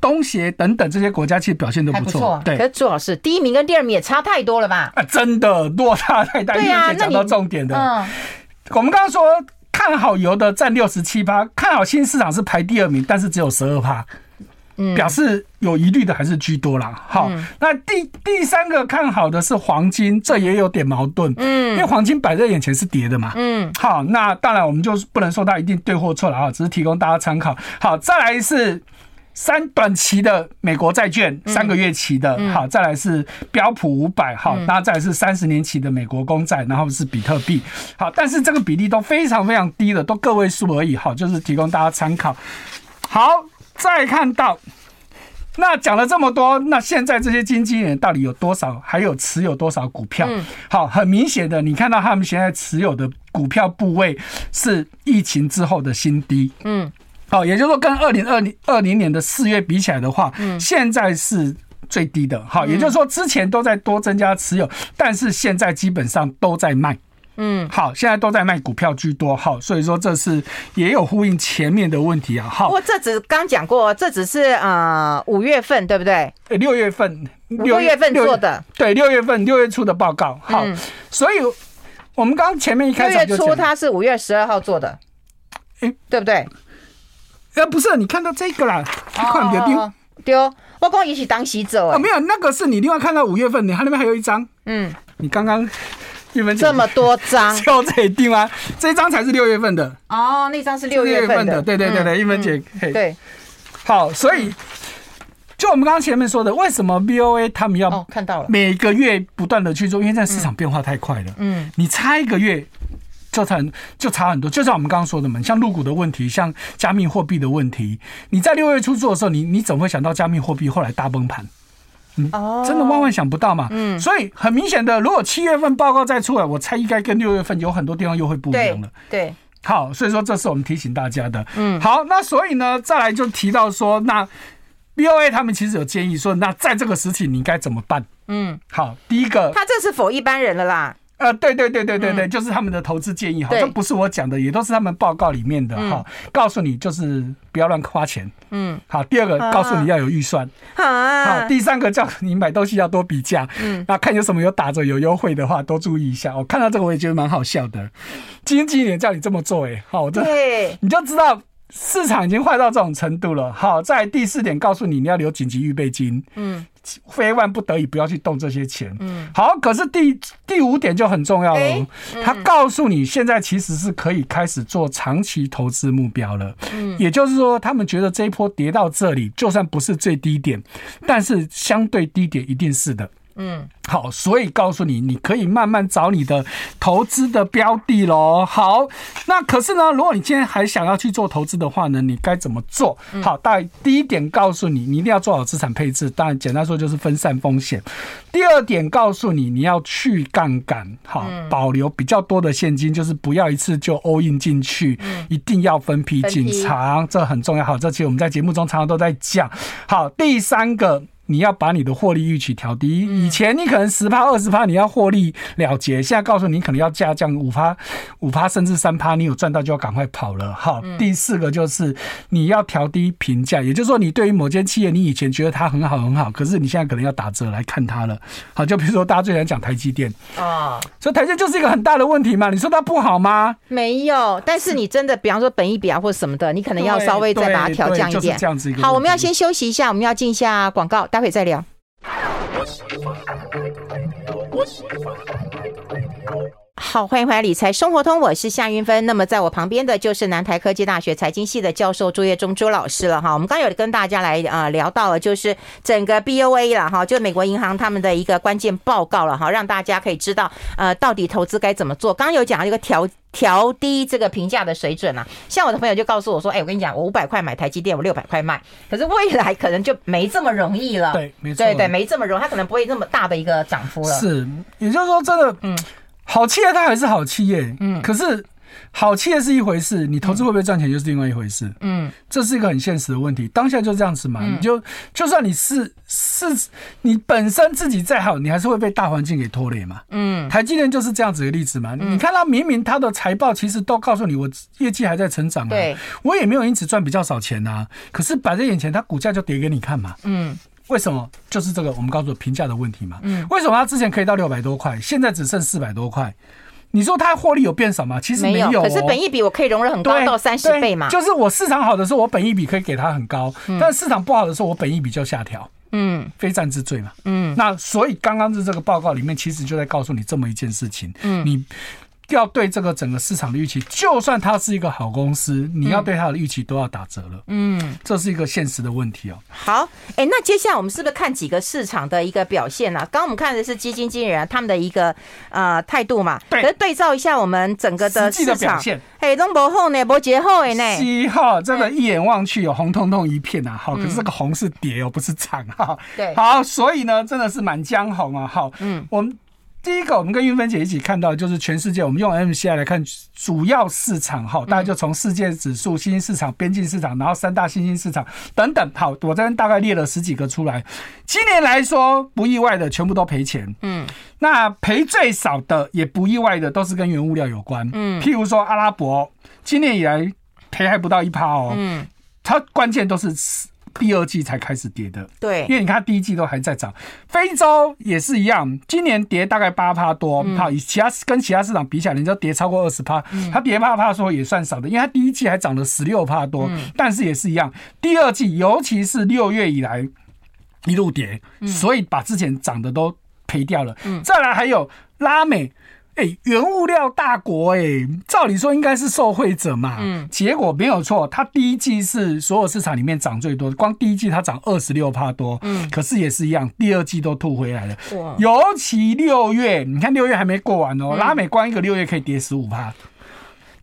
东协等等这些国家其实表现都不错，对。可是朱老师，第一名跟第二名也差太多了吧？啊，真的落差太大。对啊，讲到重点的。嗯，我们刚刚说看好油的占六十七趴，看好新市场是排第二名，但是只有十二趴。嗯，表示有疑虑的还是居多啦。好，那第第三个看好的是黄金，这也有点矛盾。嗯，因为黄金摆在眼前是跌的嘛。嗯，好，那当然我们就不能说它一定对或错了啊，只是提供大家参考。好，再来是。三短期的美国债券，三个月期的，好，再来是标普五百，好，然后再来是三十年期的美国公债，然后是比特币，好，但是这个比例都非常非常低的，都个位数而已，好，就是提供大家参考。好，再看到，那讲了这么多，那现在这些经纪人到底有多少，还有持有多少股票？好，很明显的，你看到他们现在持有的股票部位是疫情之后的新低，嗯。好，也就是说，跟二零二零二零年的四月比起来的话，嗯，现在是最低的。好，也就是说，之前都在多增加持有，但是现在基本上都在卖。嗯，好，现在都在卖股票居多。好，所以说这是也有呼应前面的问题啊。好，不过这只刚讲过，这只是呃五月份，对不对？六月份，六月份做的，对，六月份六月初的报告。好，所以我们刚刚前面一开始六月初他是五月十二号做的，哎，对不对？哎，不是，你看到这个啦，你看别丢。丢，我刚一起当洗走啊，没有，那个是你另外看到五月份，你看那边还有一张，嗯，你刚刚玉芬姐这么多张，就这一定吗？这一张才是六月份的。哦，那张是六月份的，对对对对，玉芬姐，对，好，所以就我们刚刚前面说的，为什么 BOA 他们要看到了。每个月不断的去做，因为现在市场变化太快了，嗯，你差一个月。就差就差很多，就像我们刚刚说的嘛，像入股的问题，像加密货币的问题，你在六月初做的时候，你你怎么会想到加密货币后来大崩盘？嗯，真的万万想不到嘛。嗯，所以很明显的，如果七月份报告再出来，我猜应该跟六月份有很多地方又会不一样了。对，好，所以说这是我们提醒大家的。嗯，好，那所以呢，再来就提到说，那 BOA 他们其实有建议说，那在这个时期你应该怎么办？嗯，好，第一个，他这是否一般人了啦？呃，对对对对对对，就是他们的投资建议哈，这不是我讲的，也都是他们报告里面的哈。告诉你就是不要乱花钱，嗯，好。第二个告诉你要有预算，好。第三个叫你买东西要多比价，嗯，那看有什么有打折有优惠的话，多注意一下。我看到这个我也觉得蛮好笑的，经纪人叫你这么做，哎，好，这你就知道市场已经坏到这种程度了。好，在第四点告诉你你要留紧急预备金，嗯。非万不得已不要去动这些钱。嗯，好，可是第第五点就很重要了。他告诉你，现在其实是可以开始做长期投资目标了。嗯，也就是说，他们觉得这一波跌到这里，就算不是最低点，但是相对低点一定是的。嗯，好，所以告诉你，你可以慢慢找你的投资的标的喽。好，那可是呢，如果你今天还想要去做投资的话呢，你该怎么做？好，大第一点告诉你，你一定要做好资产配置。当然，简单说就是分散风险。第二点告诉你，你要去杠杆，好，保留比较多的现金，就是不要一次就 all in 进去，一定要分批进场，这很重要。好，这期我们在节目中常常都在讲。好，第三个。你要把你的获利预期调低。以前你可能十趴二十趴你要获利了结，现在告诉你可能要下降五趴五趴甚至三趴，你有赚到就要赶快跑了。好，第四个就是你要调低评价，也就是说你对于某间企业，你以前觉得它很好很好，可是你现在可能要打折来看它了。好，就比如说大家最想讲台积电啊，所以台积电就是一个很大的问题嘛。你说它不好吗？没有，但是你真的比方说本益比啊或者什么的，你可能要稍微再把它调降一点。好，我们要先休息一下，我们要进一下广告，待会再聊。好，欢迎回来理财生活通，我是夏云芬。那么在我旁边的就是南台科技大学财经系的教授朱业忠朱老师了哈。我们刚有跟大家来啊聊到了，就是整个 BOA 了哈，就美国银行他们的一个关键报告了哈，让大家可以知道呃到底投资该怎么做。刚刚有讲到一个调调低这个评价的水准啊，像我的朋友就告诉我说，哎，我跟你讲，我五百块买台积电，我六百块卖，可是未来可能就没这么容易了。对，没错，对对，没这么容易，它可能不会那么大的一个涨幅了。是，也就是说，真的，嗯。好企业它还是好企业，嗯，可是好企业是一回事，你投资会不会赚钱又是另外一回事，嗯，这是一个很现实的问题。当下就这样子嘛，你就就算你是是，你本身自己再好，你还是会被大环境给拖累嘛，嗯，台积电就是这样子的例子嘛。你看它明明它的财报其实都告诉你，我业绩还在成长啊，对，我也没有因此赚比较少钱啊，可是摆在眼前，它股价就跌给你看嘛，嗯。为什么？就是这个我们告诉评价的问题嘛。嗯。为什么它之前可以到六百多块，现在只剩四百多块？你说它获利有变少吗？其实没有。可是本益比我可以容忍很高，到三十倍嘛。就是我市场好的时候，我本益比可以给它很高；嗯、但市场不好的时候，我本益比就下调。嗯。非战之罪嘛。嗯。那所以刚刚的这个报告里面，其实就在告诉你这么一件事情。嗯。你。要对这个整个市场的预期，就算它是一个好公司，你要对它的预期都要打折了。嗯，这是一个现实的问题哦。好，哎，那接下来我们是不是看几个市场的一个表现呢？刚刚我们看的是基金经理人他们的一个呃态度嘛。对。可是对照一下我们整个的市场的表现，哎，都不好呢，不节后哎呢。七号真的，一眼望去有红彤彤一片啊。好，可是这个红是跌哦，不是涨哈。对。好，所以呢，真的是满江红啊。好，嗯，我们。第一个，我们跟云芬姐一起看到，就是全世界，我们用 MSCI 来看主要市场，哈，大概就从世界指数、新兴市场、边境市场，然后三大新兴市场等等，好，我这边大概列了十几个出来。今年来说，不意外的，全部都赔钱。嗯，那赔最少的，也不意外的，都是跟原物料有关。嗯，譬如说阿拉伯，今年以来赔还不到一趴哦。嗯，它关键都是。第二季才开始跌的，对，因为你看第一季都还在涨，非洲也是一样，今年跌大概八趴多，好，以其他跟其他市场比起来，你知道跌超过二十趴，它跌八趴说也算少的，因为它第一季还涨了十六趴多，但是也是一样，第二季尤其是六月以来一路跌，所以把之前涨的都赔掉了。再来还有拉美。哎、欸，原物料大国哎、欸，照理说应该是受惠者嘛，嗯，结果没有错，它第一季是所有市场里面涨最多的，光第一季它涨二十六帕多，嗯，可是也是一样，第二季都吐回来了，尤其六月，你看六月还没过完哦，嗯、拉美光一个六月可以跌十五趴。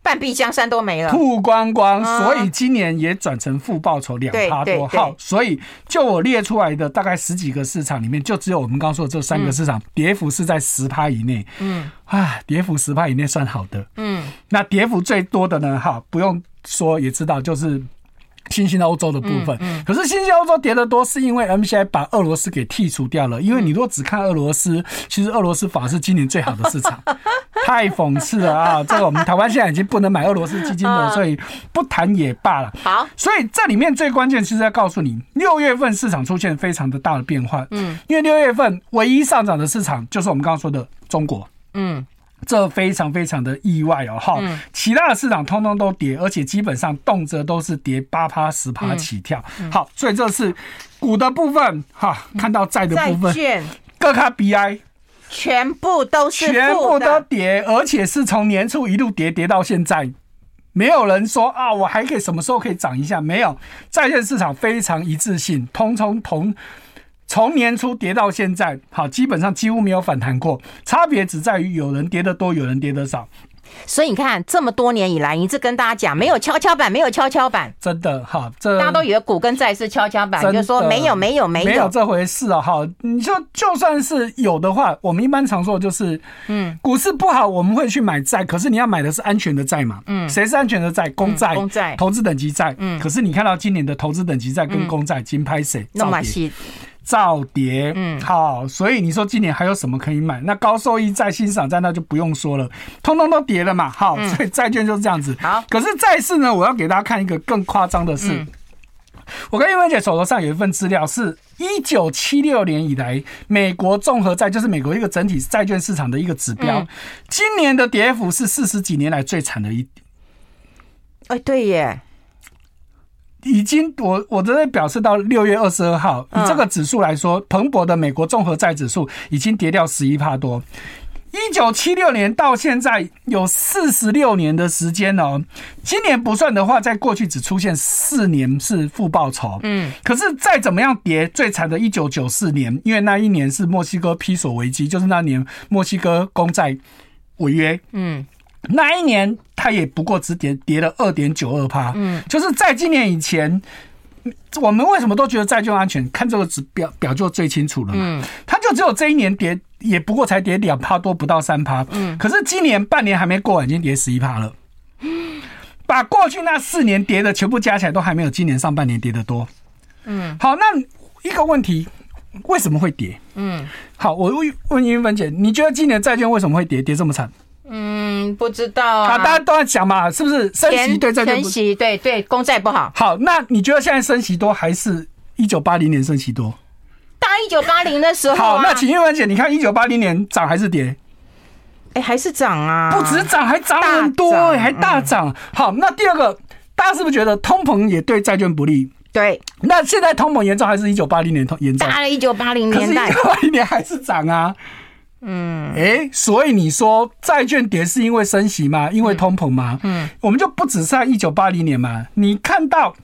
半壁江山都没了，吐光光，所以今年也转成负报酬两趴多。好，所以就我列出来的大概十几个市场里面，就只有我们刚刚说的这三个市场跌幅是在十趴以内。嗯，啊，跌幅十趴以内算好的。嗯，那跌幅最多的呢？哈，不用说也知道，就是。新兴的欧洲的部分，可是新兴欧洲跌得多，是因为 MSCI 把俄罗斯给剔除掉了。因为你如果只看俄罗斯，其实俄罗斯反而是今年最好的市场，太讽刺了啊！这个我们台湾现在已经不能买俄罗斯基金了，所以不谈也罢了。好，所以这里面最关键其实要告诉你，六月份市场出现非常的大的变化。嗯，因为六月份唯一上涨的市场就是我们刚刚说的中国。嗯。这非常非常的意外哦，哈，其他的市场通通都跌，而且基本上动辄都是跌八趴十趴起跳。好，所以这是股的部分，哈，看到债的部分，各卡 BI 全部都是全部都跌，而且是从年初一路跌跌到现在，没有人说啊，我还可以什么时候可以涨一下？没有，债券市场非常一致性，通通同。从年初跌到现在，好，基本上几乎没有反弹过，差别只在于有人跌得多，有人跌得少。所以你看，这么多年以来，一直跟大家讲，没有跷跷板，没有跷跷板，真的哈，这大家都以为股跟债是跷跷板，就说没有，没有，没有，没有这回事啊！哈，你说就算是有的话，我们一般常说就是，嗯，股市不好，我们会去买债，可是你要买的是安全的债嘛，嗯，谁是安全的债？公债，公债，投资等级债，嗯，可是你看到今年的投资等级债跟公债金拍谁？那么细。照跌。嗯，好，所以你说今年还有什么可以买？那高收益债、欣赏债那就不用说了，通通都跌了嘛。好，所以债券就是这样子。好，可是债市呢，我要给大家看一个更夸张的事。我跟英文姐手头上有一份资料，是一九七六年以来美国综合债，就是美国一个整体债券市场的一个指标。今年的跌幅是四十几年来最惨的一。哎，对耶。已经，我我这边表示到六月二十二号，以这个指数来说，彭博的美国综合债指数已经跌掉十一帕多。一九七六年到现在有四十六年的时间哦，今年不算的话，在过去只出现四年是负报酬。嗯，可是再怎么样跌，最惨的一九九四年，因为那一年是墨西哥披索危机，就是那年墨西哥公债违约。嗯。那一年，它也不过只跌跌了二点九二趴，嗯，就是在今年以前，我们为什么都觉得债券安全？看这个指标表就最清楚了嘛，嗯，它就只有这一年跌，也不过才跌两趴多，不到三趴，嗯，可是今年半年还没过完，已经跌十一趴了，嗯，把过去那四年跌的全部加起来，都还没有今年上半年跌的多，嗯，好，那一个问题，为什么会跌？嗯，好，我问问云芬姐，你觉得今年债券为什么会跌，跌这么惨？嗯，不知道啊。大家都在讲嘛，是不是升息对债券？升息对对，公债不好。好，那你觉得现在升息多还是一九八零年升息多？大一九八零的时候。好，那请玉文姐，你看一九八零年涨还是跌？哎，还是涨啊！不止涨，还涨很多，还大涨。好，那第二个，大家是不是觉得通膨也对债券不利？对。那现在通膨严重还是一九八零年通严重？大了一九八零年代，一九八零年还是涨啊。嗯，哎，所以你说债券跌是因为升息吗？因为通膨吗？嗯，我们就不只在一九八零年嘛。你看到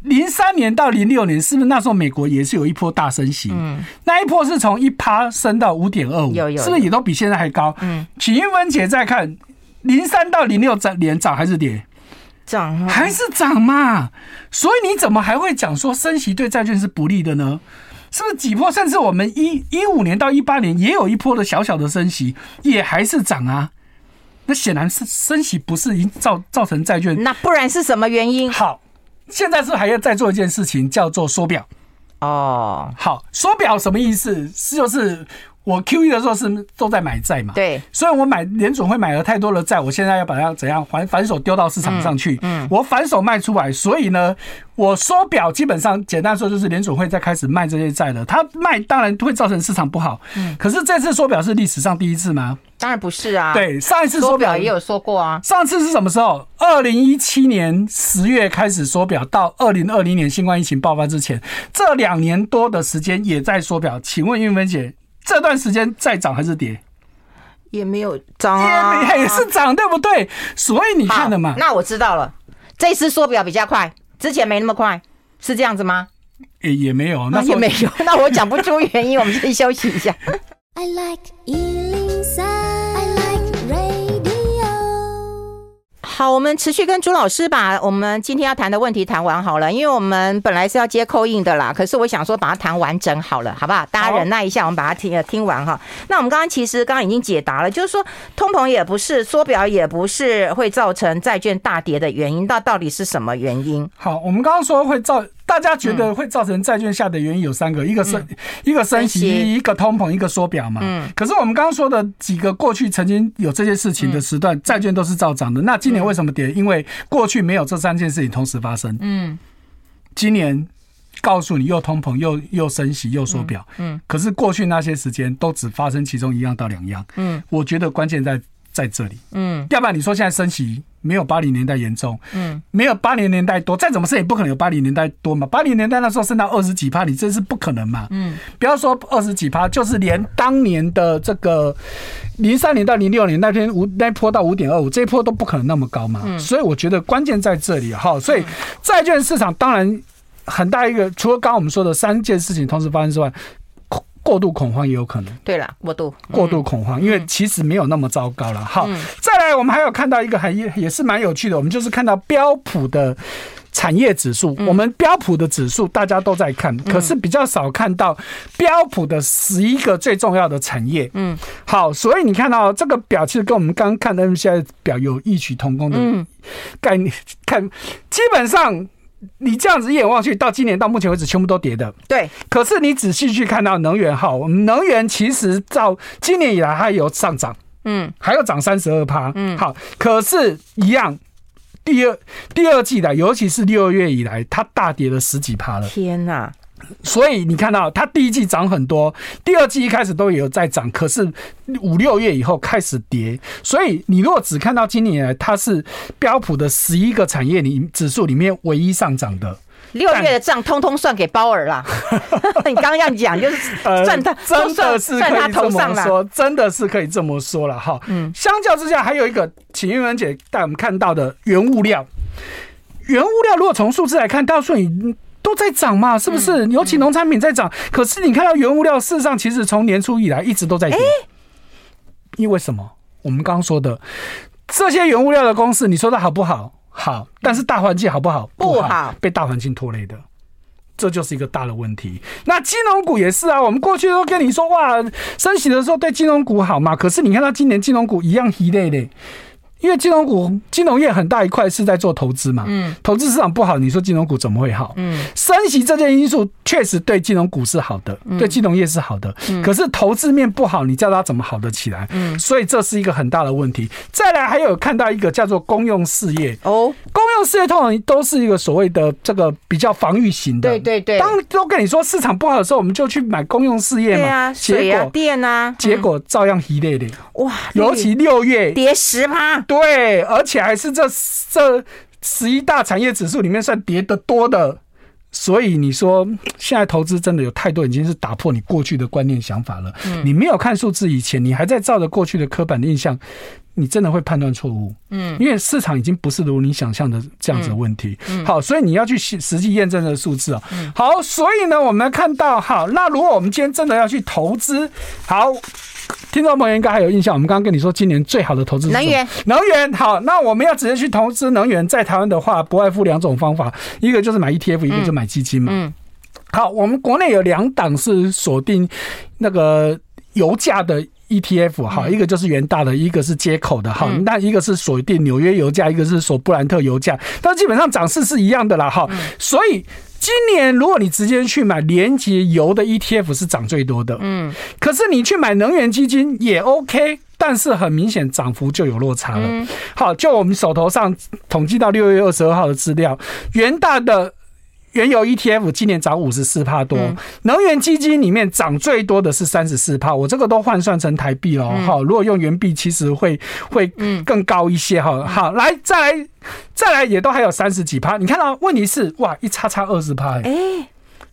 零三年到零六年，是不是那时候美国也是有一波大升息？嗯，那一波是从一趴升到五点二五，有有，是不是也都比现在还高？嗯，请韵芬姐再看零三到零六涨，连涨还是跌？涨，还是涨嘛？所以你怎么还会讲说升息对债券是不利的呢？是不是几波？甚至我们一一五年到一八年也有一波的小小的升息，也还是涨啊。那显然是升息不是已经造造成债券，那不然是什么原因？好，现在是还要再做一件事情，叫做缩表。哦，好，缩表什么意思？是就是。我 QE 的时候是都在买债嘛？对，所以我买联总会买了太多的债，我现在要把它怎样反反手丢到市场上去？嗯，我反手卖出来，所以呢，我缩表基本上简单说就是联总会在开始卖这些债了。它卖当然会造成市场不好，嗯，可是这次缩表是历史上第一次吗？当然不是啊。对，上一次缩表也有说过啊。上次是什么时候？二零一七年十月开始缩表，到二零二零年新冠疫情爆发之前，这两年多的时间也在缩表。请问玉芬姐？这段时间再涨还是跌？也没有涨啊，也是涨，对不对？所以你看了嘛？那我知道了，这次缩表比较快，之前没那么快，是这样子吗？也也没有，那也没有，那我讲不出原因，我们先休息一下。I like 好，我们持续跟朱老师把我们今天要谈的问题谈完好了，因为我们本来是要接扣印的啦，可是我想说把它谈完整好了，好不好？大家忍耐一下，我们把它听听完哈。那我们刚刚其实刚刚已经解答了，就是说通膨也不是，缩表也不是会造成债券大跌的原因，那到底是什么原因？好，我们刚刚说会造。大家觉得会造成债券下的原因有三个，一个升一个升息，一个通膨，一个缩表嘛。嗯。可是我们刚刚说的几个过去曾经有这些事情的时段，债券都是照涨的。那今年为什么跌？因为过去没有这三件事情同时发生。嗯。今年告诉你又通膨又又升息又缩表。嗯。可是过去那些时间都只发生其中一样到两样。嗯。我觉得关键在在这里。嗯。要不然你说现在升息？没有八零年代严重，嗯，没有八零年代多，再怎么升也不可能有八零年代多嘛。八零年代那时候升到二十几趴，你这是不可能嘛，嗯，不要说二十几趴，就是连当年的这个零三年到零六年那天五那波到五点二五，这一波都不可能那么高嘛，嗯，所以我觉得关键在这里哈。所以债券市场当然很大一个，除了刚刚我们说的三件事情同时发生之外。过度恐慌也有可能。对了，过度过度恐慌，因为其实没有那么糟糕了。好，再来，我们还有看到一个很也也是蛮有趣的，我们就是看到标普的产业指数。我们标普的指数大家都在看，可是比较少看到标普的十一个最重要的产业。嗯，好，所以你看到这个表，其实跟我们刚刚看的 MSCI 表有异曲同工的概念。看，基本上。你这样子一眼望去，到今年到目前为止全部都跌的。对，可是你仔细去看到能源哈，我们能源其实到今年以来还有上涨，嗯，还有涨三十二趴，嗯，好，可是一样，第二第二季的，尤其是六月以来，它大跌了十几趴了。天哪！所以你看到它第一季涨很多，第二季一开始都有在涨，可是五六月以后开始跌。所以你如果只看到今年，它是标普的十一个产业里指数里面唯一上涨的。六月的账通通算给鲍尔啦。你刚刚要讲就是算他，真的是可以这么说，真的是可以这么说了哈。嗯，相较之下，还有一个，请英文姐带我们看到的原物料。原物料如果从数字来看，到时候你。都在涨嘛，是不是？尤其农产品在涨，可是你看到原物料，事实上其实从年初以来一直都在跌。因为什么？我们刚刚说的这些原物料的公司，你说它好不好？好，但是大环境好不好？不好，被大环境拖累的，这就是一个大的问题。那金融股也是啊，我们过去都跟你说哇，升息的时候对金融股好嘛，可是你看到今年金融股一样疲累的。因为金融股、金融业很大一块是在做投资嘛，嗯，投资市场不好，你说金融股怎么会好？嗯，升息这件因素确实对金融股是好的，对金融业是好的，嗯，可是投资面不好，你叫它怎么好得起来？嗯，所以这是一个很大的问题。再来还有看到一个叫做公用事业哦，公用事业通常都是一个所谓的这个比较防御型的，对对对。当都跟你说市场不好的时候，我们就去买公用事业嘛，对啊，水啊电啊，结果照样一累累哇，尤其六月跌十趴。对，而且还是这这十一大产业指数里面算跌得多的，所以你说现在投资真的有太多已经是打破你过去的观念想法了。你没有看数字以前，你还在照着过去的刻板印象，你真的会判断错误。嗯，因为市场已经不是如你想象的这样子的问题。好，所以你要去实际验证这个数字啊。好，所以呢，我们看到好，那如果我们今天真的要去投资，好。听众朋友应该还有印象，我们刚刚跟你说，今年最好的投资是能源。能源好，那我们要直接去投资能源，在台湾的话，不外乎两种方法，一个就是买 ETF，一个就买基金嘛。嗯。好，我们国内有两档是锁定那个油价的 ETF，好，一个就是元大的，一个是接口的，哈，那一个是锁定纽约油价，一个是锁布兰特油价，但基本上涨势是一样的啦，哈，所以。今年如果你直接去买连接油的 ETF 是涨最多的，嗯，可是你去买能源基金也 OK，但是很明显涨幅就有落差了。好，就我们手头上统计到六月二十二号的资料，元大的。原油 ETF 今年涨五十四帕多，能源基金里面涨最多的是三十四帕，我这个都换算成台币了哈。如果用原币，其实会会更高一些哈。好，来再来再来，也都还有三十几帕。你看到问题是哇，一差差二十帕，哎，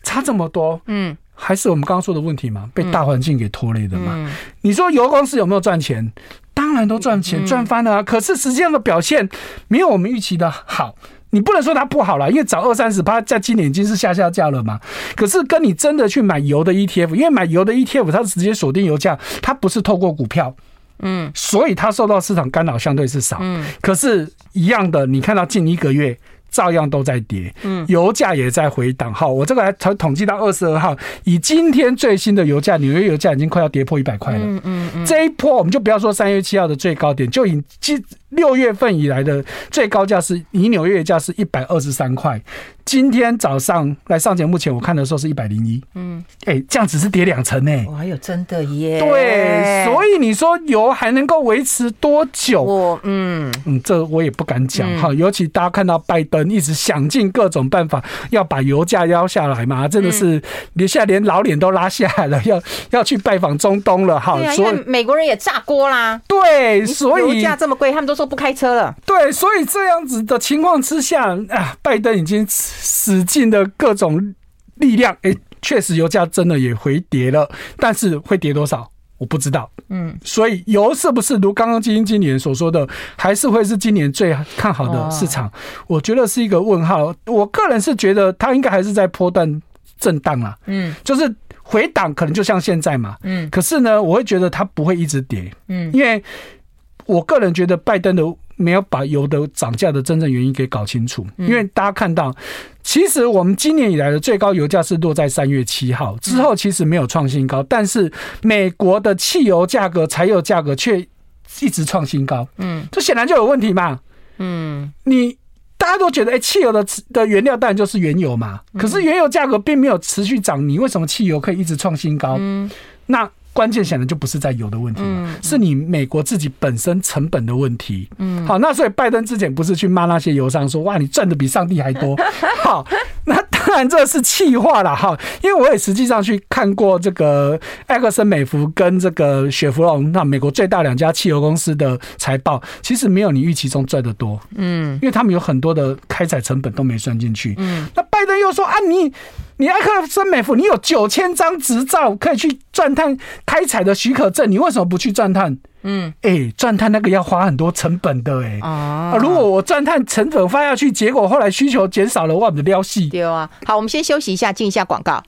差这么多，嗯，还是我们刚刚说的问题嘛，被大环境给拖累的嘛。你说油公司有没有赚钱？当然都赚钱，赚翻了啊。可是实际上的表现没有我们预期的好。你不能说它不好了，因为涨二三十趴，在今年已经是下下架了嘛。可是跟你真的去买油的 ETF，因为买油的 ETF 它是直接锁定油价，它不是透过股票，嗯，所以它受到市场干扰相对是少。嗯，可是一样的，你看到近一个月。照样都在跌，嗯，油价也在回档。好，我这个还才统计到二十二号，以今天最新的油价，纽约油价已经快要跌破一百块了。嗯嗯嗯，这一波我们就不要说三月七号的最高点，就以今六月份以来的最高价是，以纽约价是一百二十三块。今天早上来上节目前，我看的时候是一百零一。嗯，哎，这样只是跌两成呢。我还有真的耶。对，所以你说油还能够维持多久？我嗯嗯，这我也不敢讲哈。尤其大家看到拜登一直想尽各种办法要把油价压下来嘛，真的是连现在连老脸都拉下来了，要要去拜访中东了哈。所以美国人也炸锅啦。对，所以油价这么贵，他们都说不开车了。对，所以这样子的情况之下啊，拜登已经。使劲的各种力量，哎，确实油价真的也回跌了，但是会跌多少，我不知道。嗯，所以油是不是如刚刚基金经理人所说的，还是会是今年最看好的市场？我觉得是一个问号。我个人是觉得它应该还是在波段震荡啊。嗯，就是回档可能就像现在嘛。嗯，可是呢，我会觉得它不会一直跌。嗯，因为我个人觉得拜登的。没有把油的涨价的真正原因给搞清楚，因为大家看到，其实我们今年以来的最高油价是落在三月七号之后，其实没有创新高，但是美国的汽油价格、柴油价格却一直创新高。嗯，这显然就有问题嘛。嗯，你大家都觉得，哎，汽油的的原料当然就是原油嘛。可是原油价格并没有持续涨，你为什么汽油可以一直创新高？嗯那。关键显然就不是在油的问题，是你美国自己本身成本的问题。嗯，好，那所以拜登之前不是去骂那些油商说，哇，你赚的比上帝还多。好，那当然这是气话了哈，因为我也实际上去看过这个埃克森美孚跟这个雪佛龙，那美国最大两家汽油公司的财报，其实没有你预期中赚的多。嗯，因为他们有很多的开采成本都没算进去。嗯，那拜登又说啊，你。你埃克森美孚，你有九千张执照可以去钻探开采的许可证，你为什么不去钻探？嗯，哎、欸，钻探那个要花很多成本的、欸，哎，啊，如果我钻探成本发下去，结果后来需求减少了，我的撩戏。对啊，好，我们先休息一下，进一下广告。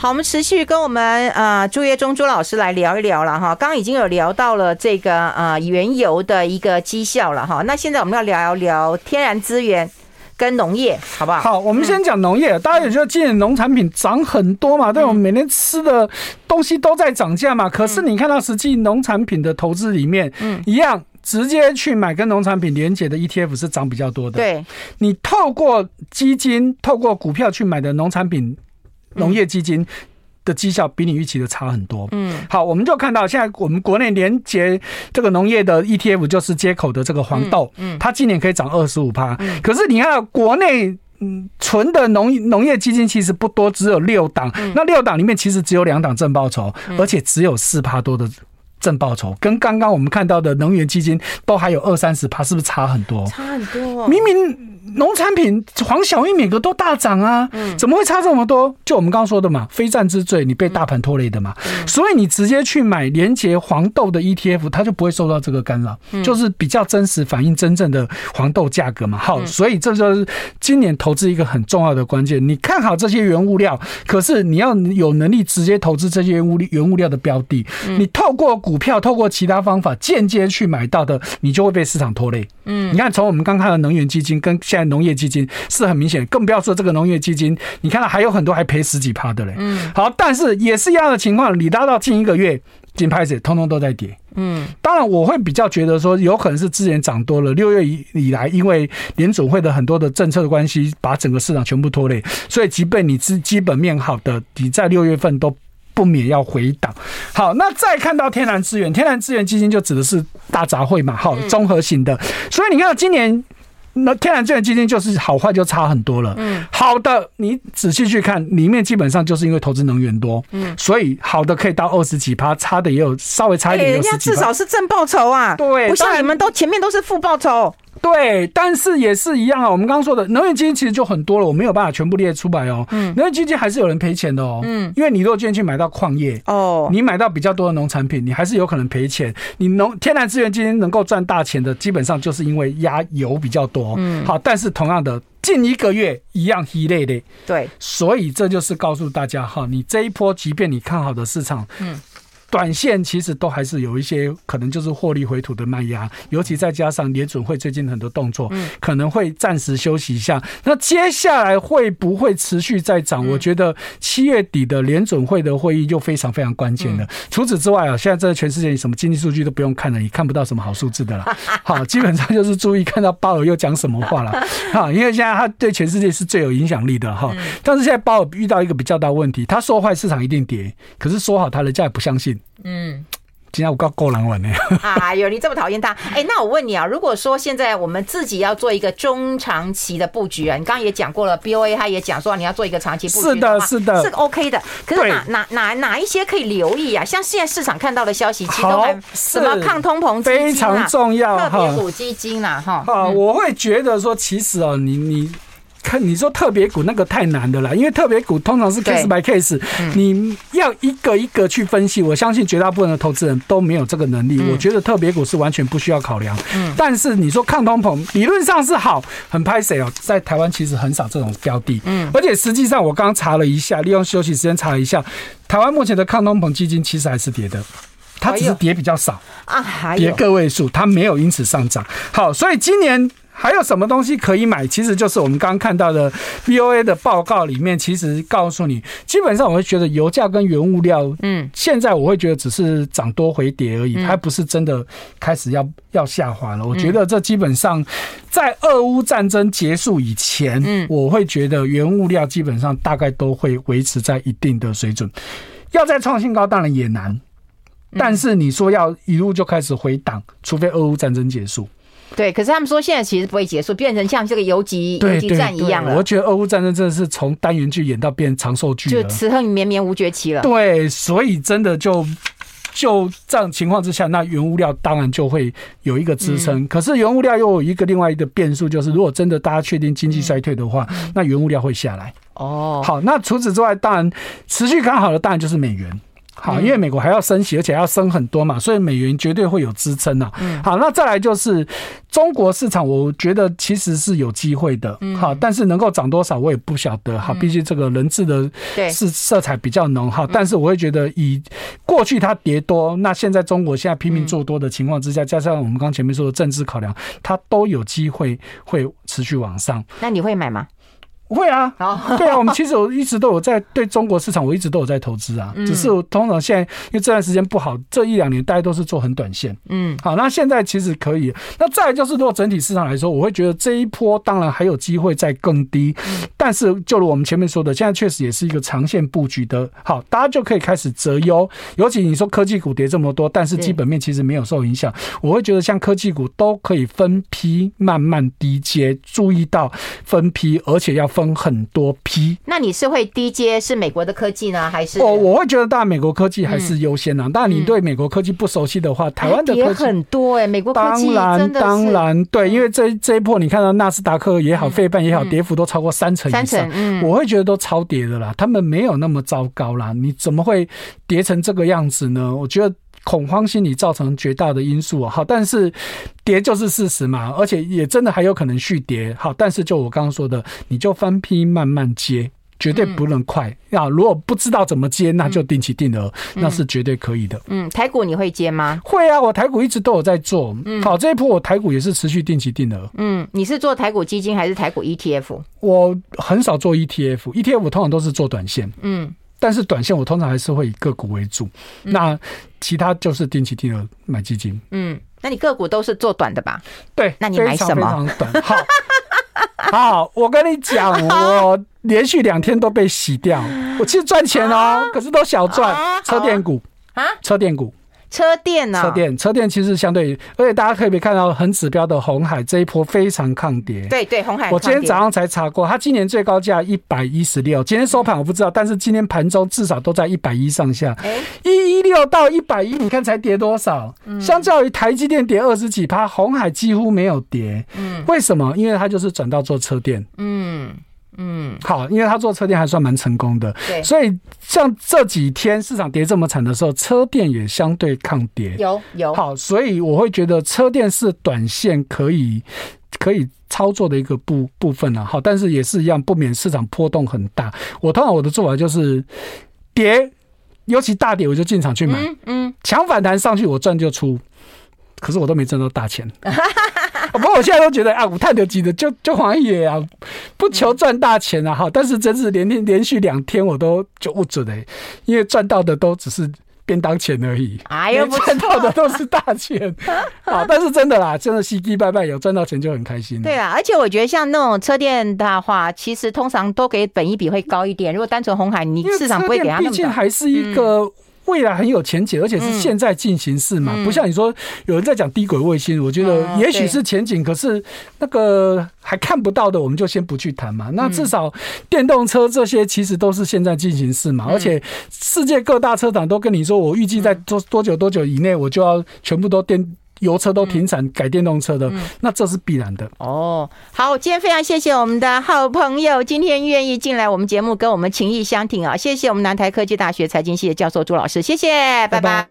好，我们持续跟我们呃朱业忠朱老师来聊一聊了哈。刚刚已经有聊到了这个呃原油的一个绩效了哈。那现在我们要聊一聊天然资源跟农业，好不好？好，我们先讲农业。大家也知道今年农产品涨很多嘛？对，我们每天吃的东西都在涨价嘛。可是你看到实际农产品的投资里面，嗯，一样直接去买跟农产品连结的 ETF 是涨比较多的。对，你透过基金、透过股票去买的农产品。农业基金的绩效比你预期的差很多。嗯，好，我们就看到现在我们国内连接这个农业的 ETF 就是接口的这个黄豆，嗯，它今年可以涨二十五趴。可是你看国内嗯纯的农农业基金其实不多，只有六档。那六档里面其实只有两档正报酬，而且只有四趴多的正报酬，跟刚刚我们看到的能源基金都还有二三十趴，是不是差很多？差很多，明明。农产品黄小玉每个都大涨啊，怎么会差这么多？就我们刚刚说的嘛，非战之罪，你被大盘拖累的嘛，所以你直接去买连结黄豆的 ETF，它就不会受到这个干扰，就是比较真实反映真正的黄豆价格嘛。好，所以这就是今年投资一个很重要的关键。你看好这些原物料，可是你要有能力直接投资这些原物原物料的标的，你透过股票、透过其他方法间接去买到的，你就会被市场拖累。嗯，你看从我们刚看的能源基金跟现在农业基金是很明显，更不要说这个农业基金，你看到还有很多还赔十几趴的嘞。嗯，好，但是也是一样的情况，你拉到近一个月，金牌子通通都在跌。嗯，当然我会比较觉得说，有可能是资源涨多了，六月以以来，因为联总会的很多的政策的关系，把整个市场全部拖累，所以即便你是基本面好的，你在六月份都不免要回档。好，那再看到天然资源，天然资源基金就指的是大杂烩嘛，好，综合型的，所以你看到今年。那天然资源基金就是好坏就差很多了。嗯，好的，你仔细去看，里面基本上就是因为投资能源多，嗯，所以好的可以到二十几趴，差的也有稍微差一点，欸，人家至少是正报酬啊，对，不像你们都前面都是负报酬。对，但是也是一样啊。我们刚刚说的能源基金其实就很多了，我没有办法全部列出来哦。嗯，能源基金还是有人赔钱的哦。嗯，因为你如果今天去买到矿业哦，你买到比较多的农产品，你还是有可能赔钱。你农天然资源基金能够赚大钱的，基本上就是因为压油比较多。嗯，好，但是同样的，近一个月一样一类的。对，所以这就是告诉大家哈，你这一波即便你看好的市场，嗯。短线其实都还是有一些可能就是获利回吐的卖压，尤其再加上联准会最近很多动作，可能会暂时休息一下。那接下来会不会持续再涨？我觉得七月底的联准会的会议就非常非常关键了。除此之外啊，现在这全世界什么经济数据都不用看了，也看不到什么好数字的了。好，基本上就是注意看到鲍尔又讲什么话了。哈，因为现在他对全世界是最有影响力的哈。但是现在鲍尔遇到一个比较大问题，他说坏市场一定跌，可是说好他人家也不相信。嗯，今天我够够难玩呢。哎呦，你这么讨厌他？哎、欸，那我问你啊，如果说现在我们自己要做一个中长期的布局啊，你刚刚也讲过了，BOA 他也讲说你要做一个长期布局，是的，是的，是 OK 的。可是哪哪哪哪一些可以留意啊？像现在市场看到的消息，其实都还什么抗通膨非常重要，特别股基金啊，哈。啊，我会觉得说，其实哦，你你。看你说特别股那个太难的了，因为特别股通常是 case by case，你要一个一个去分析。我相信绝大部分的投资人都没有这个能力。我觉得特别股是完全不需要考量。但是你说抗通膨理论上是好，很拍谁哦，在台湾其实很少这种标的。嗯，而且实际上我刚刚查了一下，利用休息时间查了一下，台湾目前的抗通膨基金其实还是跌的，它只是跌比较少啊，跌个位数，它没有因此上涨。好，所以今年。还有什么东西可以买？其实就是我们刚刚看到的 BOA 的报告里面，其实告诉你，基本上我会觉得油价跟原物料，嗯，现在我会觉得只是涨多回跌而已，它不是真的开始要要下滑了。我觉得这基本上在俄乌战争结束以前，嗯，我会觉得原物料基本上大概都会维持在一定的水准，要再创新高当然也难，但是你说要一路就开始回档，除非俄乌战争结束。对，可是他们说现在其实不会结束，变成像这个游击游击战一样了。我觉得俄乌战争真的是从单元剧演到变长寿剧，就此恨绵绵无绝期了。对，所以真的就就这样情况之下，那原物料当然就会有一个支撑。嗯、可是原物料又有一个另外一个变数，就是如果真的大家确定经济衰退的话，嗯、那原物料会下来。哦，好，那除此之外，当然持续看好的当然就是美元。好，因为美国还要升息，而且要升很多嘛，所以美元绝对会有支撑呐。好，那再来就是中国市场，我觉得其实是有机会的。好，但是能够涨多少我也不晓得。好，毕竟这个人质的是色彩比较浓。好，但是我会觉得以过去它跌多，那现在中国现在拼命做多的情况之下，加上我们刚前面说的政治考量，它都有机会会持续往上。那你会买吗？会啊，对啊，我们其实我一直都有在对中国市场，我一直都有在投资啊。只是我通常现在因为这段时间不好，这一两年大家都是做很短线。嗯，好，那现在其实可以。那再来就是，如果整体市场来说，我会觉得这一波当然还有机会再更低。但是就如我们前面说的，现在确实也是一个长线布局的。好，大家就可以开始择优。尤其你说科技股跌这么多，但是基本面其实没有受影响。我会觉得像科技股都可以分批慢慢低接，注意到分批，而且要分。分很多批，那你是会低接是美国的科技呢，还是？哦，我会觉得当然美国科技还是优先啊。当然，你对美国科技不熟悉的话，台湾的科技很多哎，美国科技当然当然对，因为这这一波你看到纳斯达克也好，费半也好，跌幅都超过三成以上，我会觉得都超跌的啦。他们没有那么糟糕啦，你怎么会跌成这个样子呢？我觉得。恐慌心理造成绝大的因素啊，好，但是跌就是事实嘛，而且也真的还有可能续跌，好，但是就我刚刚说的，你就翻批慢慢接，绝对不能快。啊，如果不知道怎么接，那就定期定额，那是绝对可以的。嗯，台股你会接吗？会啊，我台股一直都有在做。嗯，好，这一波我台股也是持续定期定额。嗯，你是做台股基金还是台股 ETF？我很少做 ETF，ETF 通常都是做短线。嗯。但是短线我通常还是会以个股为主，那其他就是定期定额买基金。嗯，那你个股都是做短的吧？对，那你买什么？非常短。好，好，我跟你讲，我连续两天都被洗掉。我其实赚钱哦，可是都小赚。车电股啊，车电股。车电呢？车电，车电其实相对于，而且大家可以看到很指标的红海这一波非常抗跌。对对，红海。我今天早上才查过，它今年最高价一百一十六，今天收盘我不知道，但是今天盘中至少都在一百一上下。哎，一一六到一百一，你看才跌多少？相较于台积电跌二十几趴，红海几乎没有跌。嗯，为什么？因为它就是转到做车电。嗯。嗯，好，因为他做车电还算蛮成功的，对，所以像这几天市场跌这么惨的时候，车电也相对抗跌，有有。好，所以我会觉得车电是短线可以可以操作的一个部部分啊，好，但是也是一样，不免市场波动很大。我通常我的做法就是跌，尤其大跌我就进场去买，嗯，强反弹上去我赚就出，可是我都没赚到大钱。不过我现在都觉得啊，五碳的级的就就黄爷啊，不求赚大钱啊哈，但是真是连天连续两天我都就不准哎，因为赚到的都只是便当钱而已，哎呦，赚到的都是大钱 啊！但是真的啦，真的喜喜拜拜有赚到钱就很开心。对啊，而且我觉得像那种车店的话，其实通常都给本一比会高一点。如果单纯红海，你市场不会给他那么。毕竟还是一个。未来很有前景，而且是现在进行式嘛，不像你说有人在讲低轨卫星，我觉得也许是前景，可是那个还看不到的，我们就先不去谈嘛。那至少电动车这些其实都是现在进行式嘛，而且世界各大车厂都跟你说，我预计在多多久多久以内，我就要全部都电。油车都停产，改电动车的，那这是必然的。哦，好，今天非常谢谢我们的好朋友，今天愿意进来我们节目，跟我们情谊相挺啊！谢谢我们南台科技大学财经系的教授朱老师，谢谢，拜拜。拜拜。